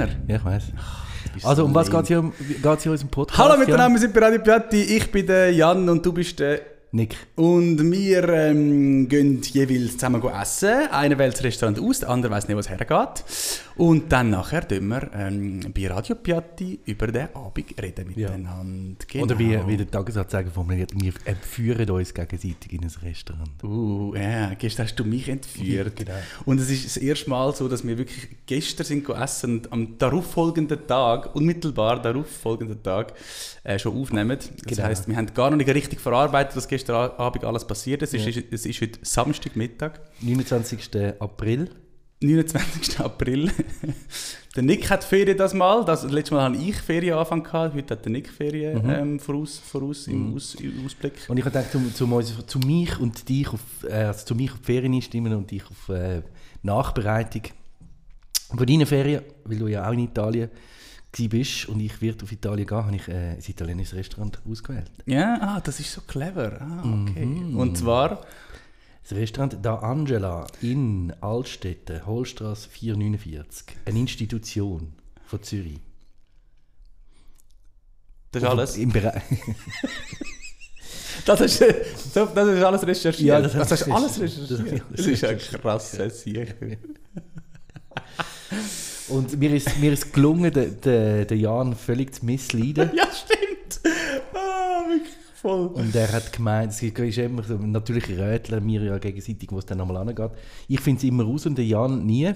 immer. Ja, ich weiß. Also, so um was geht es hier, um, geht's hier in unserem Podcast? Hallo miteinander, wir sind bei Radio Piatti. Ich bin der Jan und du bist der. Nick. Und wir ähm, gehen jeweils zusammen essen. Einer wählt das Restaurant aus, der andere weiß nicht, wo es hergeht. Und dann nachher tun wir ähm, bei Radio Piatti über den Abend reden miteinander. Genau. Oder wie, wie der Tagesanzeiger formuliert, wir entführen uns gegenseitig in ein Restaurant. Uh, ja, gestern hast du mich entführt. Genau. Und es ist das erste Mal so, dass wir wirklich gestern sind gegessen und am darauffolgenden Tag, unmittelbar darauffolgenden Tag, äh, schon aufnehmen. Das Genau. heisst, wir haben gar noch nicht richtig verarbeitet, was gestern Abend alles passiert ist. Es, ist, es ist heute Samstagmittag, 29. April. 29. April. der Nick hat Ferien das Mal. Das, letztes Mal hatte ich Ferienanfang. Gehabt. Heute hat der Nick Ferien Mhm. ähm, voraus, voraus im Aus, im Ausblick. Und ich habe gedacht, zu, zu, zu mich und dich auf, äh, also zu mich auf die Ferien einstimmen und dich auf äh, Nachbereitung von deinen Ferien, weil du ja auch in Italien bist und ich werde auf Italien gehen, habe ich äh, ein italienisches Restaurant ausgewählt. Ja, ah, das ist so clever. Ah, okay. Mhm. Und zwar... Das Restaurant Da Angela in Altstetten, Holstrasse 449. Eine Institution von Zürich. Das ist alles. Im Bereich. Das ist, so, das ist alles recherchiert. Ja, das das, hast alles recherchiert. Das ist ein krasses Sieg. Und mir ist, mir ist gelungen, den, den, den Jan völlig zu missleiden. Ja, stimmt. Ah, wirklich voll. Und er hat gemeint, es ist immer so, natürlich rätseln wir ja gegenseitig, wo es dann einmal angeht. Ich finde es immer raus und der Jan nie.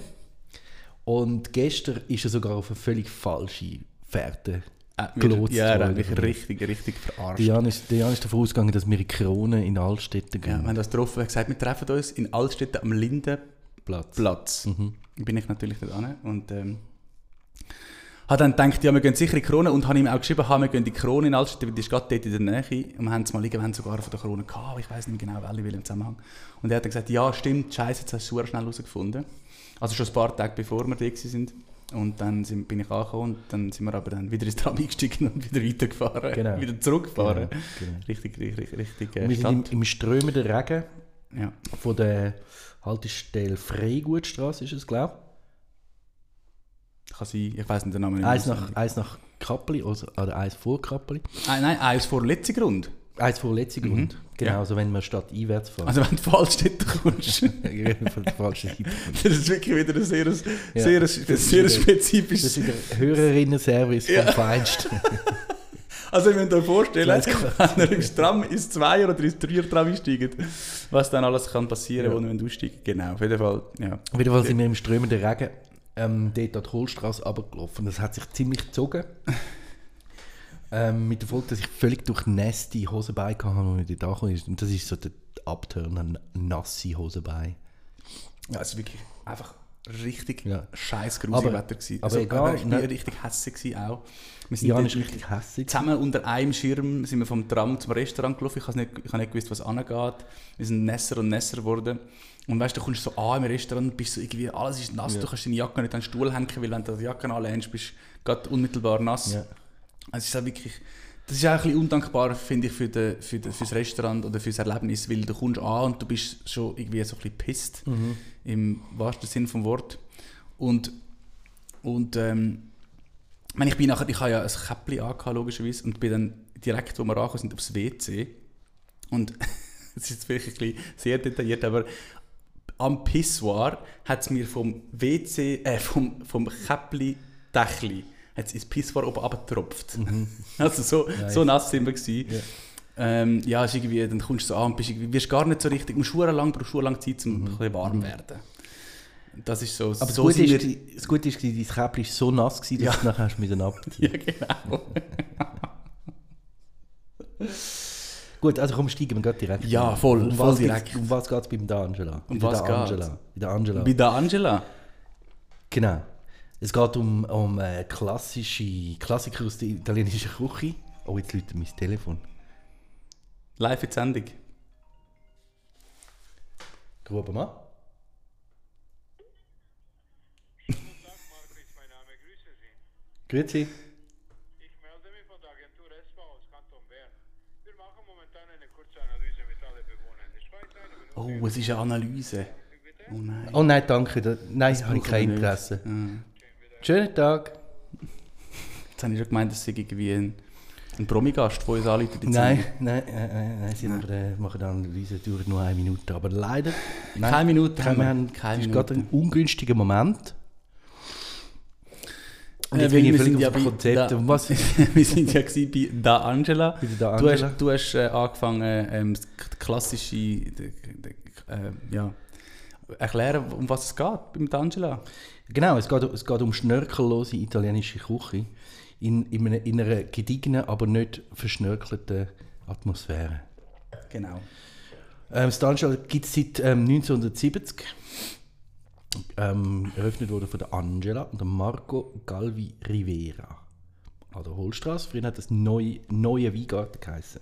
Und gestern ist er sogar auf eine völlig falsche Fährte Äh, gelotst ja, er hat mich richtig, richtig verarscht. Der Jan, ist, der Jan ist davon ausgegangen, dass wir in Krone in Altstetten Ja, wir gehen. haben das getroffen. Er gesagt, wir treffen uns in Altstetten am Lindenplatz. Platz. Mhm. Bin ich natürlich dort an. Und ähm, habe dann gedacht, ja, wir gehen sicher in die Krone. Und habe ihm auch geschrieben, wir gehen in die Krone in weil die ist gerade dort in der Nähe. Und wir haben es mal liegen, wir haben sogar von der Krone gehabt, aber ich weiß nicht mehr genau, welche im Zusammenhang. Und er hat dann gesagt, ja, stimmt, scheiße, jetzt hast du super schnell herausgefunden. Also schon ein paar Tage bevor wir da sind. Und dann sind, bin ich angekommen und dann sind wir aber dann wieder ins Tram eingestiegen und wieder weitergefahren. Genau. Wieder zurückgefahren. Genau, genau. Richtig, richtig, richtig. Äh, wir sind im, im strömenden Regen Ja. von der Haltestelle Freigutstraße, ist es, glaube Kann sein, ich weiß nicht den Namen nicht. Eins nach, eins nach Kappeli, also, oder eins vor Kappeli. Ah, nein, eins vor letzten Grund. Eins vor letzten Grund. Genau, Ja. also wenn man statt einwärts fahren. Also wenn du falsch dort kommst. Seite. das ist wirklich wieder ein sehr, Ja. sehr, Das sehr, ist sehr wieder- Das spezifisches. ist der Hörerinnen-Service vom Ja. Feinsten. Also ihr müsst euch vorstellen, wenn ihr ins Tram, ins Zweier- oder ins Dreier-Tram einsteigt, was dann alles kann passieren, Ja. wo ihr aussteigen Genau, auf jeden Fall. Ja. Auf jeden Fall sind wir im strömenden Regen ähm, dort an die Kohlstraße runtergelaufen. Das hat sich ziemlich gezogen. ähm, mit der Folge, dass ich völlig durchnässte Hosenbeine hatte, als ich dort angekommen ist. Und das ist so der Abturn an nasse Hosenbeine. ja, es war wirklich einfach richtig Ja. scheiß grusig Wetter. Gewesen. aber also, egal, ich war ne- richtig hässlich gewesen auch. Wir sind dort ist richtig hässlich. Zusammen unter einem Schirm sind wir vom Tram zum Restaurant gelaufen. Ich habe nicht, ich habe nicht gewusst, was angeht. Wir sind nässer und nässer geworden. Und weißt du, du kommst so an im Restaurant bist so irgendwie, alles ist nass, du kannst deine Jacke nicht an den Stuhl hängen, weil wenn du die Jacke anlehnst, bist du gerade unmittelbar nass. Ja. Also es ist auch wirklich, das ist auch ein bisschen undankbar, finde ich, für, den, für, den, für das Restaurant oder für das Erlebnis, weil du kommst an und du bist schon irgendwie so ein bisschen pisst, Mhm. im wahrsten Sinn vom Wort. Und, und ähm, ich bin nachher, ich habe ja ein Käppli angehabt, logischerweise, und bin dann direkt, wo wir angekommen sind, aufs WC. Und es ist vielleicht ein bisschen sehr detailliert, aber am Pissoir hat es mir vom WC, äh, vom, vom Käppli-Dächli, hat es ins Pissoir oben abgetropft. Also so, Nice. so nass sind wir gewesen. Ja. Ähm, ja, ist irgendwie, dann kommst du so an und bist wirst gar nicht so richtig, musst lang, brauchst schuhe lang Zeit, um ein bisschen warm werden. Das ist so, Aber das, so Gute sind ist, das Gute ist, dein Käppli war so nass, gewesen, dass Ja. du nachher hast müssen abziehen Ja, genau. Gut, also komm, steigen wir gerade direkt. Ja, voll, um voll was direkt. Geht's, um was geht es beim Da Angela? Um Bei was der geht's? Angela. Bei der Angela. Bei der Angela. Genau. Es geht um, um äh, klassische Klassiker aus der italienischen Küche. Oh, jetzt läutet mein Telefon. Live in Sendung. Gruben mal. Guten Tag, Margrit, mein Name, grüße Sie. Grüezi. Ich melde mich von der Agentur ESPA aus Kanton Bern. Wir machen momentan eine kurze Analyse mit allen Bewohnern der Schweiz. Eine Minute. Oh, es ist eine Analyse. Oh nein. Oh nein, danke. Da, nein, habe ich kein. Interesse. Ja. Schönen Tag. Jetzt habe ich schon gemeint, das sei irgendwie ein, ein Promi-Gast, der uns anruft. Jetzt Nein, sind nein, nein, nein, nein, sie machen, äh, machen eine Analyse, dauert nur eine Minute. Aber leider, wir- Keine Minute Keine, wir haben, Keine es ist Minute. gerade ein ungünstiger Moment. Und Äh, jetzt weil bin ich völlig ja auf dem Konzept. Da- was? wir sind ja bei Da Angela. Bei Da Du Angela. hast, du hast äh, angefangen, ähm, klassische, äh, ja, erklären, um was es geht beim Da Angela. Genau, es geht, es geht um schnörkellose italienische Küche in, in, einer, in einer gediegenen, aber nicht verschnörkelten Atmosphäre. Genau. Ähm, das D'Angelo gibt es seit ähm, 1970. Ähm, eröffnet wurde von der Angela und der Marco Galvi Rivera. An der Holstraße. Früher hat das neue, neue Weingarten geheißen.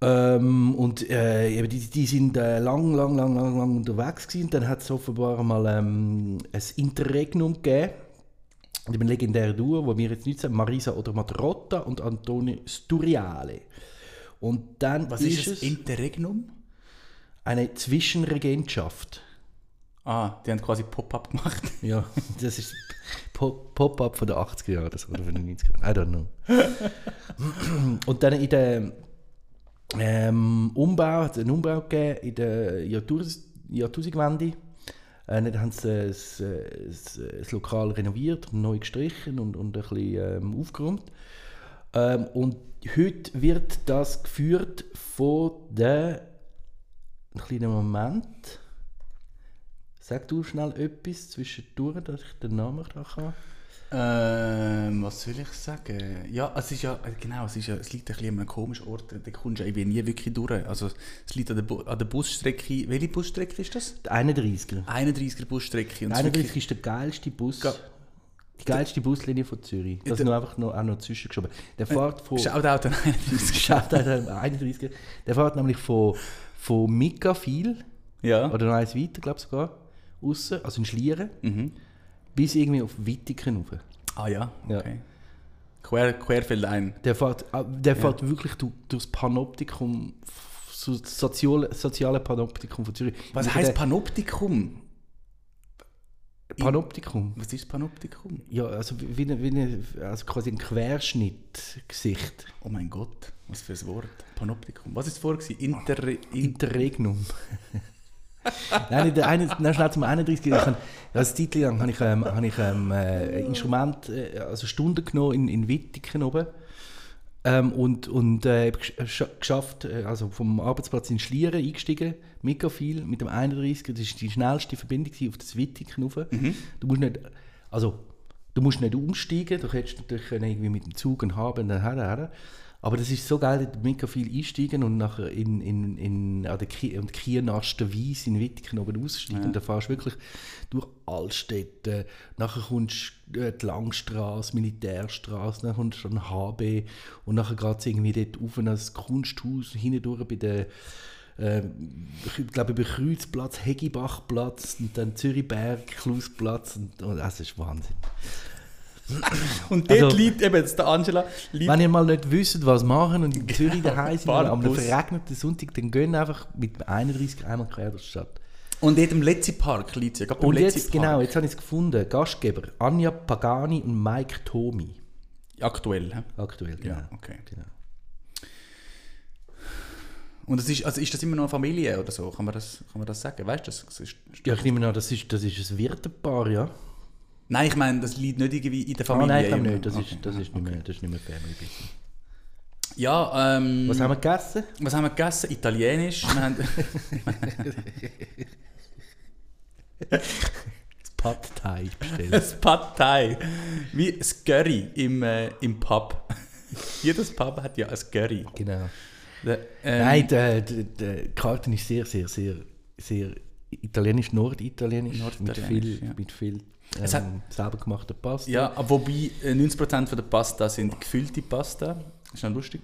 Ähm, und äh, eben die, die sind äh, lang, lang, lang, lang, lang unterwegs gewesen. Dann hat es offenbar mal ähm, ein Interregnum gegeben. Und einem legendären Duo, wo wir jetzt nicht sagen, Marisa oder Matrotta und Antonio Sturiale. Und dann Was ist, das Interregnum? eine Zwischenregentschaft. Ah, die haben quasi Pop-up gemacht. Ja, das ist Pop- Pop-up von den 80er Jahren oder von den 90er Jahren. I don't know. Und dann in der ähm, Umbau, hat es einen Umbau gegeben in der Jahrtausend- Jahrtausendwende. Äh, dann haben sie das, äh, das, äh, das Lokal renoviert, neu gestrichen und, und ein bisschen ähm, aufgeräumt. Ähm, und heute wird das geführt von der. Ein kleiner Moment. Sag du schnell etwas zwischendurch, dass ich den Namen kann. Ähm, was soll ich sagen? Ja, es ist ja, äh, genau, es, ist ja, es liegt ein bisschen an einem komischen Ort, da kommst du irgendwie nie wirklich durch. Also es liegt an der, Bu an der Busstrecke, welche Busstrecke ist das? Der 31er. 31er Busstrecke. Und Der es ist 31 wirklich- ist der geilste Bus. Ga- Die geilste Buslinie von Zürich. Das der- nur einfach noch, auch noch zwischengeschoben. Der fährt von. Shoutout an 31. Schaut an den 31er. Der fährt nämlich von, von Mikafil, Ja. oder noch eins weiter, glaube ich sogar, raus, also in Schlieren, Mhm. bis irgendwie auf Wittigen rauf. Ah ja, Ja. okay. Quer, querfeld ein. Der fährt, ah, der fährt wirklich du, durch das Panoptikum, so das soziale, soziale Panoptikum von Zürich. Was Mit heißt der- Panoptikum? Panoptikum? Was ist Panoptikum? Ja, also wie, wie, wie also quasi ein Querschnittgesicht. Oh mein Gott, was für ein Wort. Panoptikum. Was ist vorher? Inter... In Interregnum. nein, der eine, nein, schnell zum 31. Ich habe, als Zeit lang habe ich, ähm, habe ich ähm, äh, Instrument, äh, also Stunden genommen in, in Wittigen oben. Ähm, und und äh, scha- geschafft, äh, also vom Arbeitsplatz in Schlieren eingestiegen, mega viel, mit dem 31. Das war die schnellste Verbindung auf das Wittigen rauf. Du musst nicht, also du musst nicht umsteigen, du hättest natürlich können irgendwie mit dem Zug einen haben und dann her, her. Aber das ist so geil, da mega viel einsteigen und nachher in, in, in, an der Ki und Kiernasten Weiss in Wittigen oben aussteigen. Und dann fährst du wirklich durch Altstädte, nachher kommst du äh, die Langstrasse, Militärstraße, dann kommst du an HB und nachher geht es irgendwie dort auf an das Kunsthaus, hindurch bei der äh, ich glaube über Kreuzplatz, Hegibachplatz und dann Zürichberg, Klausplatz und, und das ist Wahnsinn. Und dort Also- liegt eben jetzt der Angela. Liegt Wenn ihr mal nicht wisst, was machen und in Zürich daheim sind, am verregneten Sonntag, dann gehen einfach mit dem 31 einmal quer durch die Stadt. und dort im Letzi-Park liegt sie. Und jetzt, genau, jetzt habe ich es gefunden. Gastgeber Anja Pagani und Mike Tomi. Aktuell, hä? Aktuell, genau. Ja, okay. genau. Und es ist, also ist das immer noch eine Familie oder so? Kann man das, kann man das sagen? Weißt du das? das ist, Ja, ich nehme an, das ist, das ist ein Wirtepaar, ja. Nein, ich meine, das liegt nicht irgendwie in der Ah, Familie. nein, ich glaube nicht. Das, Okay. ist, das, ist nicht mehr, das ist nicht mehr Family Business. Ja, ähm, Was haben wir gegessen? was haben wir gegessen? Italienisch. wir haben, Pad Thai bestellt. das Pad Thai. Wie das Curry im, äh, im Pub. Jedes Pub hat ja ein Curry. genau. Der, ähm, Nein, der, der, der Karten ist sehr, sehr, sehr, sehr italienisch, norditalienisch. Mit Norditalienisch, viel, ja. mit viel Es hat- ähm, selber gemachter Pasta. Ja, wobei äh, 90% von der Pasta sind gefüllte Pasta. Ist noch lustig.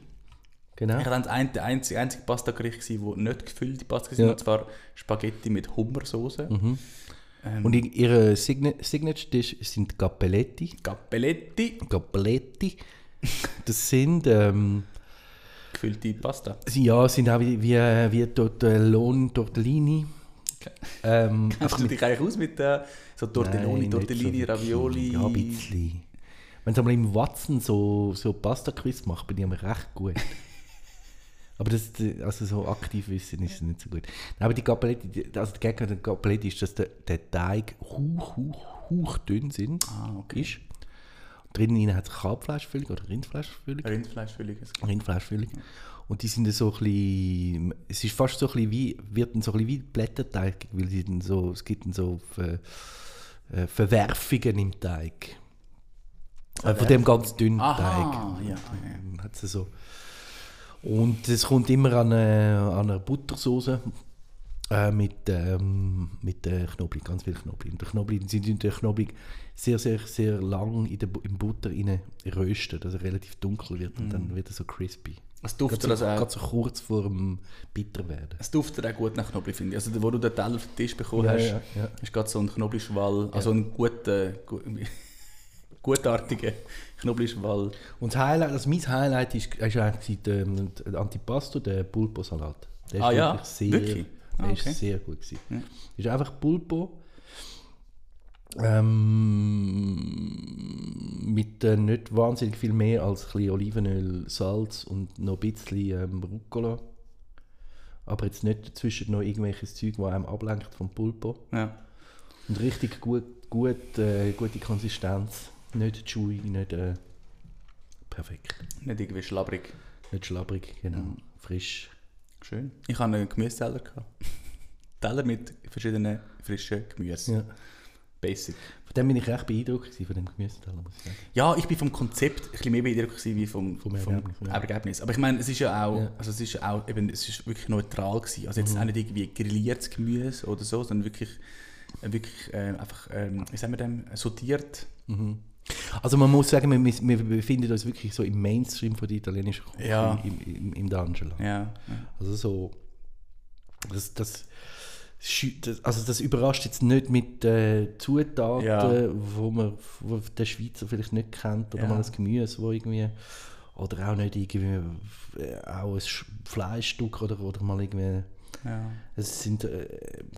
genau. Ich das ein- der einzige, einzige Pasta-Gericht, wo nicht gefüllte Pasta war, Ja. und zwar Spaghetti mit Hummersoße. Ähm, Und ihre Signa Signature Dish sind Cappelletti. Cappelletti, Cappelletti. Das sind, ähm, gefüllte Pasta. ja, sind auch wie, wie, wie äh, Lohn Tortellini. Ähm, Kennst du dich eigentlich aus mit, äh, So Tortelloni, Nein, so Tortellini, wirklich. Ravioli. Ja, ein bisschen. Wenn sie mal im Watson so, so Pasta-Quiz macht, bin ich aber recht gut. aber das, also so aktiv wissen ist es nicht so gut. Aber die Gabeletti, die- also der Gegner der Gabeletti ist, dass der, der Teig hoch, hoch, hoch dünn sind, Ah, okay. ist. Drinnen hat es Kalbfleischfüllung oder Rindfleischfüllung. Rindfleischfüllung. Rindfleischfüllung. Und die sind dann so ein bisschen, es ist fast so ein bisschen wie, wird dann so ein bisschen wie Blätterteig, weil die dann so, es gibt dann so Ver, äh, Verwerfungen im Teig. Äh, von dem ganz dünnen Aha, Teig. ja, ja. Ähm, Hat sie so. Und es kommt immer an eine, an eine Buttersoße äh, mit, ähm, mit äh, Knoblauch, ganz viel Knoblauch. Und der Knoblauch, sie tun den Knoblauch sehr, sehr, sehr lang in der, im Butter rein rösten, dass er relativ dunkel wird und dann wird er so crispy. Es duftet, so, also gerade auch, so kurz vor dem bitter werden. es duftet auch gut nach Knoblauch, finde ich. Also, wo du den Teller auf den Tisch bekommen Ja, hast, ja, ja. ist gerade so ein Knoblauchschwall, also ein guter, gu- gutartiger Knoblauchschwall. Und das Highlight, also mein Highlight ist, ist eigentlich der, der Antipasto, der Pulpo-Salat. Der ist Ah ja? wirklich sehr, Wirklich? Ah, der okay. ist sehr gut gewesen. Ja. Ist einfach Pulpo ähm, mit äh, nicht wahnsinnig viel mehr als ein bisschen Olivenöl, Salz und noch ein bisschen ähm, Rucola. Aber jetzt nicht dazwischen noch irgendwelches Zeug, das einem ablenkt vom Pulpo. Ja. Und richtig gut, gut, äh, gute Konsistenz. Nicht chewy, nicht äh, perfekt. Nicht irgendwie schlabbrig. Nicht schlabbrig, genau. Frisch. Schön. Ich hatte einen Gemüseteller. Teller mit verschiedenen frischen Gemüse. Ja. Basic. Von dem bin ich recht beeindruckt von dem Gemüseteller, muss ich sagen. Ja, ich bin vom Konzept ein bisschen mehr beeindruckt wie vom, Vom vom, Ergebnis. Ergebnis. Aber ich meine, es ist ja auch, Ja. also es ist auch, eben, es ist wirklich neutral gewesen. Also jetzt auch nicht irgendwie grilliertes Gemüse oder so, sondern wirklich, äh, wirklich äh, einfach, ähm, wie sagen wir dem, sortiert. Also man muss sagen, wir, wir befinden uns wirklich so im Mainstream von der italienischen Küche Ja. im, im, im D'Angelo. Ja. Also so, das, das, also das überrascht jetzt nicht mit äh, Zutaten, Ja. wo man wo der Schweizer vielleicht nicht kennt, oder Ja. mal ein Gemüse, wo irgendwie, oder auch nicht irgendwie, äh, auch ein Sch- Fleischstück oder, oder mal irgendwie ja. Es sind äh,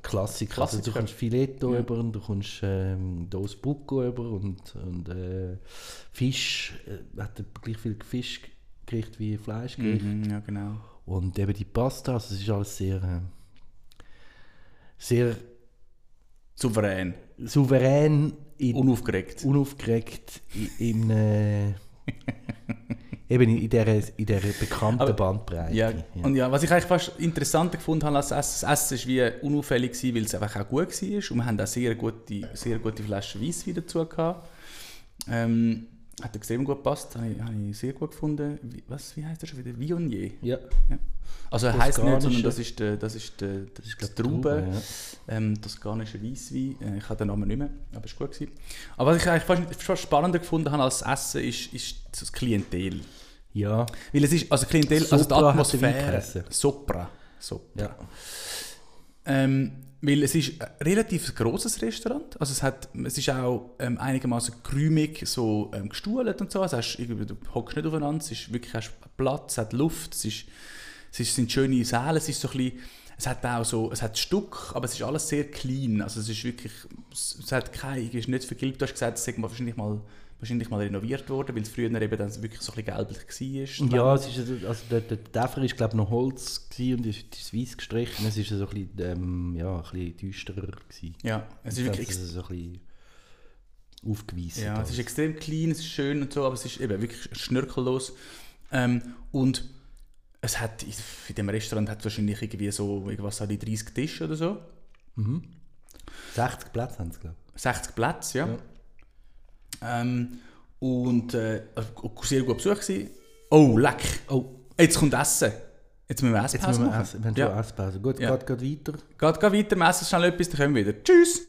Klassiker. Also du Klassiker. kommst Filetto Ja. über und du kommst ähm, Dos Bucco über und, und äh, Fisch. Äh, hat gleich viel Fischgericht wie Fleischgericht. Mhm, ja, genau. Und eben die Pasta, also es ist alles sehr, äh, sehr Souverän. souverän, in, Unaufgeregt. unaufgeregt in, in, äh, eben in dieser, in dieser bekannten Aber- Bandbreite. Ja, und ja, was ich eigentlich fast interessanter gefunden habe als das Essen, das Essen war wie unauffällig, gewesen, weil es einfach auch gut war. Und wir haben auch sehr gute, sehr gute Flaschen Weisswein dazu gehabt. Ähm, hat extrem gut gepasst, habe ich, habe ich sehr gut gefunden. Wie, was, wie heißt das schon wieder? Viognier. ja. Ja. Also er heisst nicht, sondern das ist, der, das ist, der, das ist glaub, die Traube. Traube, ja. ähm, Weisswein. Äh, ich habe den Namen nicht mehr, aber es war gut. Gewesen. Aber was ich eigentlich fast, fast spannender gefunden habe als das Essen, ist, ist das Klientel. ja. Weil es ist, also Klientel, also die Sopra der Wein Atmosphäre. Sopra. Sopra. ja. Ähm, weil es ist ein relativ grosses Restaurant. Also es, hat, es ist auch ähm, einigermaßen krümig so ähm, gestuhlt und so. Also hast, du hockst nicht aufeinander, es ist wirklich hast Platz, es hat Luft, es, ist, es ist, sind schöne Säle, es ist so ein bisschen, es hat auch so, es hat Stück, aber es ist alles sehr clean. Also es ist wirklich, es, hat kein, es nicht vergilbt. Du hast gesagt, es ist wahrscheinlich mal, wahrscheinlich mal renoviert worden, weil es früher eben dann wirklich so ein bisschen gelblich war. Ja, es ist, also- also der, der Däfer war glaube ich noch Holz gewesen und ist, ist weiß gestrichen. Es ist so ein bisschen, ähm, ja, ein bisschen düsterer gewesen. ja, es ist Ich wirklich ist so ein bisschen aufgewiesen. Ja, es ist extrem clean, es ist schön und so, aber es ist eben wirklich schnörkellos. Ähm, und es hat, in dem Restaurant hat es wahrscheinlich irgendwie so, irgendwas an die 30 Tische oder so. 60 Plätze haben sie, glaube 60 Plätze, ja. Ja. Ähm, und äh, sehr gut Besuch gewesen. Oh, leck! Oh, Jetzt kommt Essen. Jetzt müssen wir jetzt Esspause müssen wir machen. essen. Wir haben ja. Esspause. Gut, Ja. geht, geht weiter. Geht, geht weiter, wir essen schnell etwas, dann kommen wir wieder. Tschüss!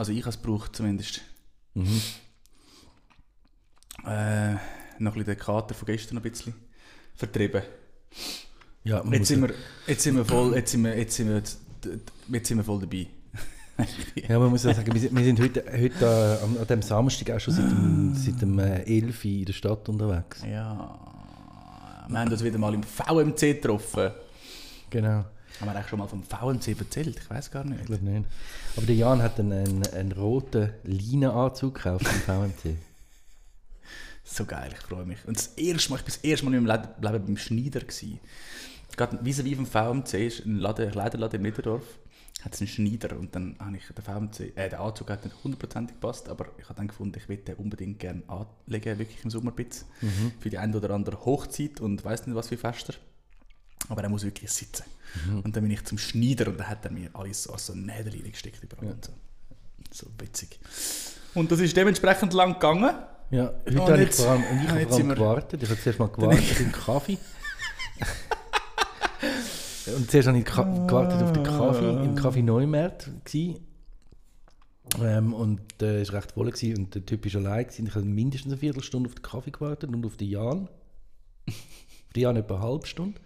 Also ich habe es gebraucht zumindest. Mhm. Äh, noch ein bisschen den Kater von gestern ein bisschen vertrieben. Ja, Jetzt sind, wir, jetzt sind wir voll, jetzt sind wir, jetzt sind wir, jetzt, sind wir voll dabei. Ja, man muss ja sagen, wir sind, wir sind heute, heute äh, am- an dem Samstag auch schon seit dem, seit dem äh, 11 Uhr in der Stadt unterwegs. Ja. Wir haben uns wieder mal im VMC getroffen. Genau, Haben wir eigentlich schon mal vom VMC erzählt? Ich weiß gar nicht. ich glaube nicht. Aber der Jan hat einen, einen, einen roten Leinenanzug gekauft im VMC. So geil, ich freue mich. Und das erste Mal, ich war das erste Mal in meinem Le- Leben beim Schneider. Gewesen. Gerade vis-à-vis vom VMC, ist ein Laden, ein Kleiderladen in Niederdorf, hat es einen Schneider. Und dann habe ich den VMC, äh, der Anzug hat nicht hundertprozentig gepasst, aber ich habe dann gefunden, ich würde den unbedingt gerne anlegen, wirklich im Sommerbitz. Für die eine oder andere Hochzeit und weiß nicht was für Fester. Aber er muss wirklich sitzen. Und dann bin ich zum Schneider und dann hat er mir alles so, so Nägel reingesteckt überall. Und so. so witzig. Und das ist dementsprechend lang gegangen. Ja, heute Und habe ich vor allem, und ich ja, habe vor allem gewartet. Ich habe zuerst mal gewartet im Kaffee. und zuerst habe ich gewartet auf den Kaffee, im Kaffee Neumarkt. Gewesen. Ähm, und äh, es war recht voll gewesen, und der Typ war allein. Gewesen. Ich habe mindestens eine Viertelstunde auf den Kaffee gewartet und auf den Jan. auf den Jan etwa eine halbe Stunde.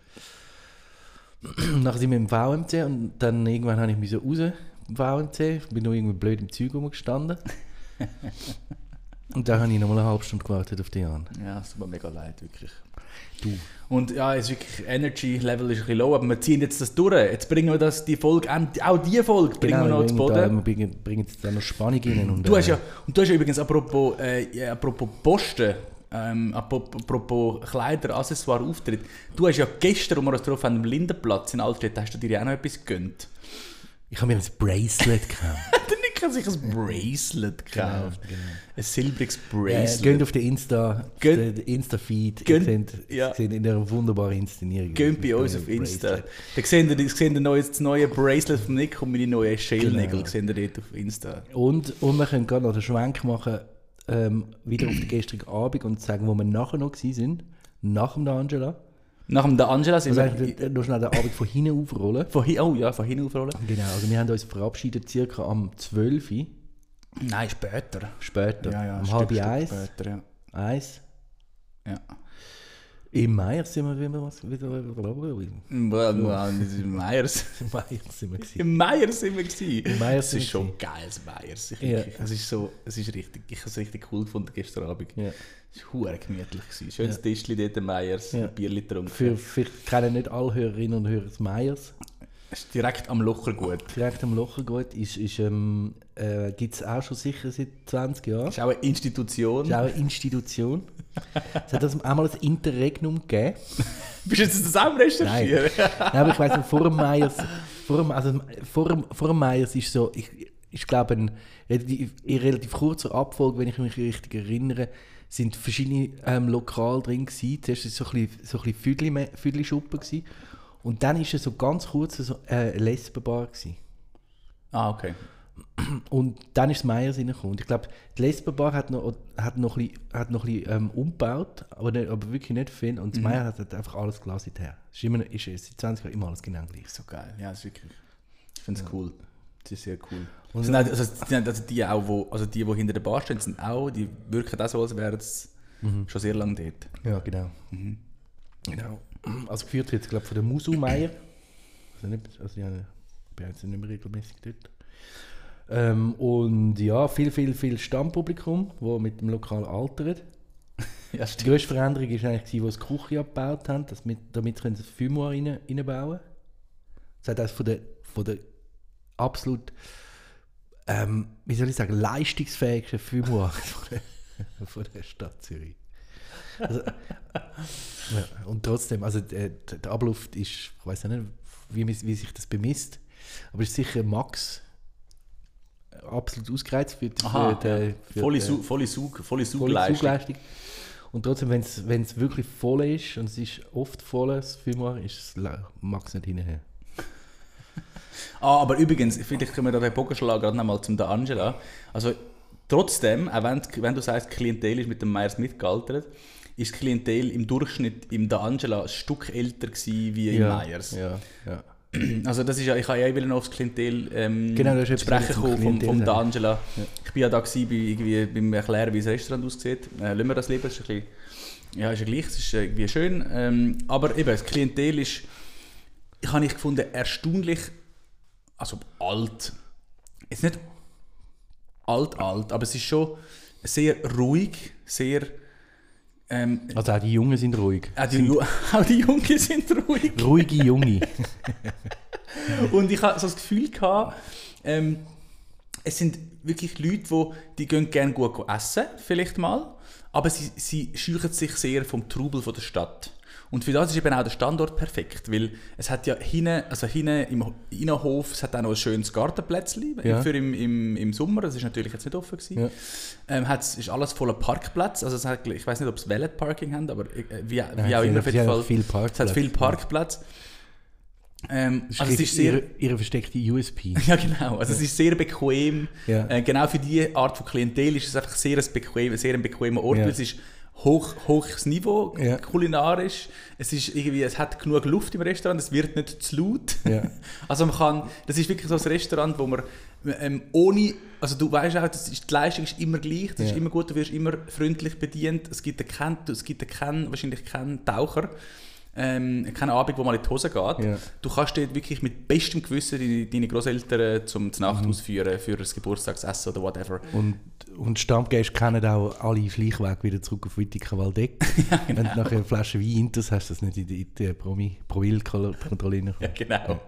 Nachher sind wir im VMC und dann irgendwann habe ich mich so raus im VMC. Bin noch irgendwie blöd im Zeug rumgestanden. und dann habe ich noch mal eine halbe Stunde gewartet auf den Jan. Ja, es tut mir mega leid, wirklich. Du. Und ja, es ist wirklich, Energy Level ist ein bisschen low, aber wir ziehen jetzt das durch. Jetzt bringen wir das, die Folge, auch die Folge bringen wir noch zu bringen da- Boden. wir bringen, bringen jetzt da noch Spannung rein. Und, Du hast äh, ja, und du hast ja übrigens, apropos, äh, apropos Posten, ähm, apropos, Kleider, Accessoire, Auftritt, du hast ja gestern, als wir uns getroffen haben, am Lindenplatz in Altstädt, hast du dir ja auch noch etwas gegönnt. Ich habe mir ein Bracelet gekauft. Der Nick hat sich ein Bracelet gekauft. Ein silbriges Bracelet. geht auf den Insta, Geht- den Insta-Feed. Ihr seht, ja. seht in einer wunderbaren Inszenierung. Geht bei uns auf Insta. Da seht ihr, seht ihr neues, das neue Bracelet von Nick und meine neuen Schälnägel. Genau. Seht ihr dort auf Insta. Und, und wir können gerade noch den Schwenk machen, ähm, wieder auf den gestrigen Abend und sagen, wo wir nachher noch sind. Nach dem Angela. Nach dem Angela sind Also wir... eigentlich noch schnell den Abend von hinten aufrollen. Von hin, oh ja, von hinten aufrollen. Genau, also wir haben uns verabschiedet circa am 12 Uhr, Nein, später. später, Ja, ja, um halb eins, Später, ja. eins. ja. Im Mai sind wir wieder was wieder Im Mai sind wir gewesen. Im Meyers sind wir gewesen. Im Meyers Es sind wir schon geil, das Meyers. Ich, Ja. es ist so, es ist richtig, ich habe es richtig cool gefunden gestern Abend. Ja. Es war hure gemütlich. Gewesen. Schönes Ja. Tischchen dort im Meyers, Ja. ein Bierli getrunken. Für, vielleicht kennen nicht alle Hörerinnen und Hörer des Meyers. Es ist direkt am Locher gut. Direkt am Lochergut ist, ist, ähm, äh, gibt es auch schon sicher seit 20 Jahren. Es ist auch eine Institution. ist auch eine Institution. Es hat das auch mal ein Interregnum gegeben. Bist du jetzt das auch am recherchieren? Nein, aber ich weiß nicht, vor dem Meyers, vor dem, also vor dem, vor dem Meyers ist so, ich, ich glaube, ein relativ, in relativ kurzer Abfolge, wenn ich mich richtig erinnere, sind verschiedene ähm, Lokale drin gewesen. Zuerst war es so ein bisschen, so ein bisschen Füdli- Füdli-Schuppen gewesen. Und dann ist es so ganz kurz so, äh, eine Lesbenbar gewesen. Ah, okay. Und dann ist Meyers reingekommen. Ich glaube, die Lesbenbar hat noch, hat noch ein bisschen, hat noch ein bisschen ähm, umgebaut, aber, nicht, aber wirklich nicht viel. Und Mhm. Meyers hat halt einfach alles gelassen her. Es ist, immer, ist seit 20 Jahren immer alles genau gleich. So geil. Ja, ist wirklich. Ich finde es cool. Das ist sehr cool. Und- sind auch, also, die, sind also die auch, wo, also die, die hinter der Bar stehen, sind auch, die wirken auch so, als wären sie schon sehr lange dort. Ja, genau. Mhm. genau. Also geführt wird, glaube ich, von der Musu Meier. Also, nicht, also ja, ich bin jetzt nicht mehr regelmäßig dort. Ähm, und ja, viel, viel, viel Stammpublikum, wo mit dem Lokal altert. Ja, Die grösste Veränderung war eigentlich, wo sie die Küche abgebaut haben, dass mit, damit können sie das Fumoir rein, reinbauen Das hat also von der, von der absolut, ähm, wie soll ich sagen, leistungsfähigsten Fumoir von der, von der Stadt Zürich. Also, ja, und trotzdem, also der, der Ablauf ist, ich weiß nicht, wie, wie sich das bemisst, aber es ist sicher Max absolut ausgereizt für, die- Aha, für, ja. für volle, Su volle, Sug, volle Sugleistung. Zugleistung. Und trotzdem, wenn es wirklich voll ist, und es ist oft voll, das la- mag es nicht hinterher. Ah, aber übrigens, vielleicht können wir da den Bogen schlagen, gerade nochmal zum der Angela. Also trotzdem, auch wenn, wenn du sagst, Klientel ist mit dem Meyers mitgealtert, ist die Klientel im Durchschnitt im der Angela ein Stück älter gewesen wie im Meyers. Ja, ja. Also das ist ja, ich habe ja eben noch aufs Klientel ähm, Genau, etwas sprechen vom, vom. D'Angela. Ich bin ja da gewesen, bei, irgendwie, beim Erklären, wie das Restaurant aussieht. Äh, lassen wir das lieber, das ist ein bisschen, ja, ist ja gleich, es ist äh, irgendwie schön. Ähm, aber eben, das Klientel ist, ich habe ich gefunden, erstaunlich, also alt. Jetzt nicht alt, alt, aber es ist schon sehr ruhig, sehr. Ähm, Also auch die Jungen sind ruhig. auch, die, auch die Jungen sind ruhig. Ruhige Junge. Und ich hatte so das Gefühl, gehabt, ähm, es sind wirklich Leute, die, die gehen gerne gut essen, vielleicht mal, aber sie, sie scheuchen sich sehr vom Trubel von der Stadt. Und für das ist eben auch der Standort perfekt, weil es hat ja hinten, also hinten im Innenhof, es hat auch noch ein schönes Gartenplätzchen Ja. für im, im, im Sommer, das ist natürlich jetzt nicht offen gewesen. Ja. Ähm, hat's, ist alles voller Parkplatz, also es hat, ich weiß nicht, ob es Valet Parking haben, aber äh, wie, wie Ja, auch immer, auf jeden Fall, viel es hat viel Parkplatz. Ähm, Das also es ist sehr, ihre, ihre versteckte USP. ja, genau. Also es ist sehr bequem. Ja. Äh, genau für diese Art von Klientel ist es einfach sehr ein, bequem, sehr ein bequemer Ort. Ja. weil Es ist hoch, hohes Niveau, Ja. kulinarisch. Es, ist irgendwie, es hat genug Luft im Restaurant, es wird nicht zu laut. Ja. Also man kann, das ist wirklich so ein Restaurant, wo man ähm, ohne, also du weißt auch, das ist, die Leistung ist immer gleich, das ist Ja. immer gut, du wirst immer freundlich bedient. Es gibt keinen, es gibt keinen, wahrscheinlich keinen Taucher, ähm, keinen Abend, wo man in die Hose geht. Ja. Du kannst dort wirklich mit bestem Gewissen deine, deine Großeltern zum zur Mhm. Nacht ausführen für ein Geburtstagsessen oder whatever. Und, und Stammgäste kennen auch alle Schleichwege wieder zurück auf Wittiker Waldeck. Wenn du nachher eine Flasche Wein intus hast, das nicht in die, in die Promi Provil-Kontrolle Ja, genau.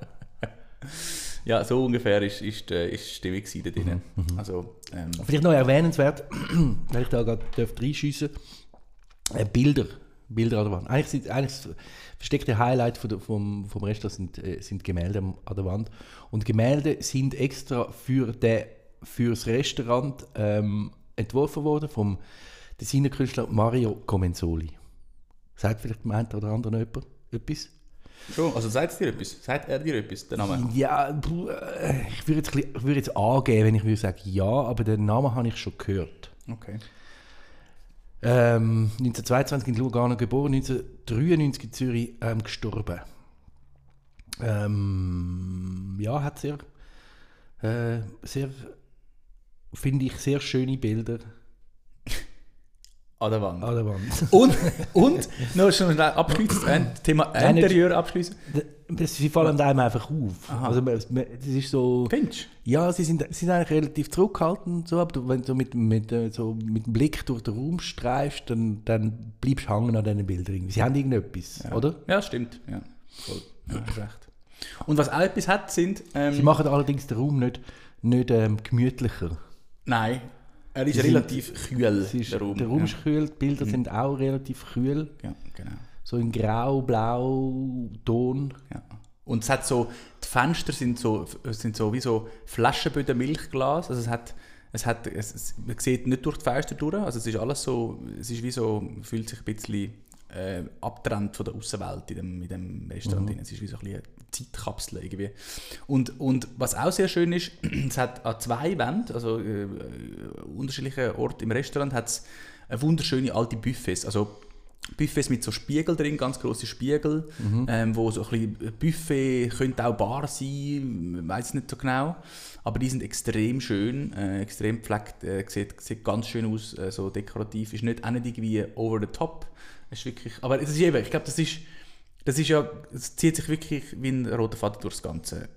ja, so ungefähr ist, ist, äh, ist die Stimmung da drinnen. Mhm, Also, ähm, Vielleicht noch erwähnenswert, weil ich da gerade reinschiessen äh, Bilder. Bilder an der Wand. Eigentlich, sind, eigentlich das versteckte Highlight von der, vom, vom Restaurant sind, äh, sind Gemälde an der Wand. Und Gemälde sind extra für, den, für das Restaurant ähm, entworfen worden vom Designerkünstler Mario Comenzoli. Sagt vielleicht dem einen oder anderen jemand etwas? schon, also sagt es dir etwas? Sagt er dir etwas, der Name? Ja, äh, ich würde jetzt, ich würde jetzt angeben, wenn ich würde sagen ja, aber den Namen habe ich schon gehört. Okay. Ähm, 1922 in Lugano geboren, 1993 in Zürich ähm, gestorben. Ähm, ja, hat sehr, äh, sehr, finde ich, sehr schöne Bilder An der Wand. an der Wand. Und, und noch schnell abschließend, äh, Thema Interieur abschließen. Das, sie fallen einem einfach auf. Aha. Also, das ist so... Findest Ja, sie sind, sie sind eigentlich relativ zurückhaltend, so, aber wenn du mit, mit, äh, so mit dem Blick durch den Raum streifst, dann, dann bleibst du hängen an diesen Bildern. Sie haben irgendetwas, Ja. oder? Ja, stimmt. Ja, voll. Ja, recht. Und was auch etwas hat, sind... Ähm, Sie machen allerdings den Raum nicht, nicht ähm, gemütlicher. nein, er ist Sie sind- relativ kühl, Es ist, der Raum. der Raum ja. ist kühl, die Bilder sind auch relativ kühl. ja, genau. So in grau, blau, Ton. Ja. Und es hat so, die Fenster sind so, sind so wie so Flaschenböden Milchglas. Also es hat, es hat, es, es, man sieht nicht durch die Fenster durch. Also es ist alles so, es ist wie so, fühlt sich ein bisschen äh, abtrennt von der Außenwelt in dem, in dem Restaurant. drin. Es ist wie so ein bisschen eine Zeitkapsel irgendwie. Und, und was auch sehr schön ist, es hat an zwei Wänden, also äh, äh, unterschiedlichen Orten im Restaurant, hat es wunderschöne alte Buffets. Also Buffets mit so Spiegel drin, ganz große Spiegel, ähm, wo so ein bisschen Buffet könnte auch Bar sein, weiß nicht so genau, aber die sind extrem schön, äh, extrem gepflegt, äh, sieht, sieht ganz schön aus, äh, so dekorativ, ist nicht auch nicht irgendwie over the top, ist wirklich, aber es ist eben, ich glaube, das ist, das ist ja, es zieht sich wirklich wie ein roter Faden durchs Ganze.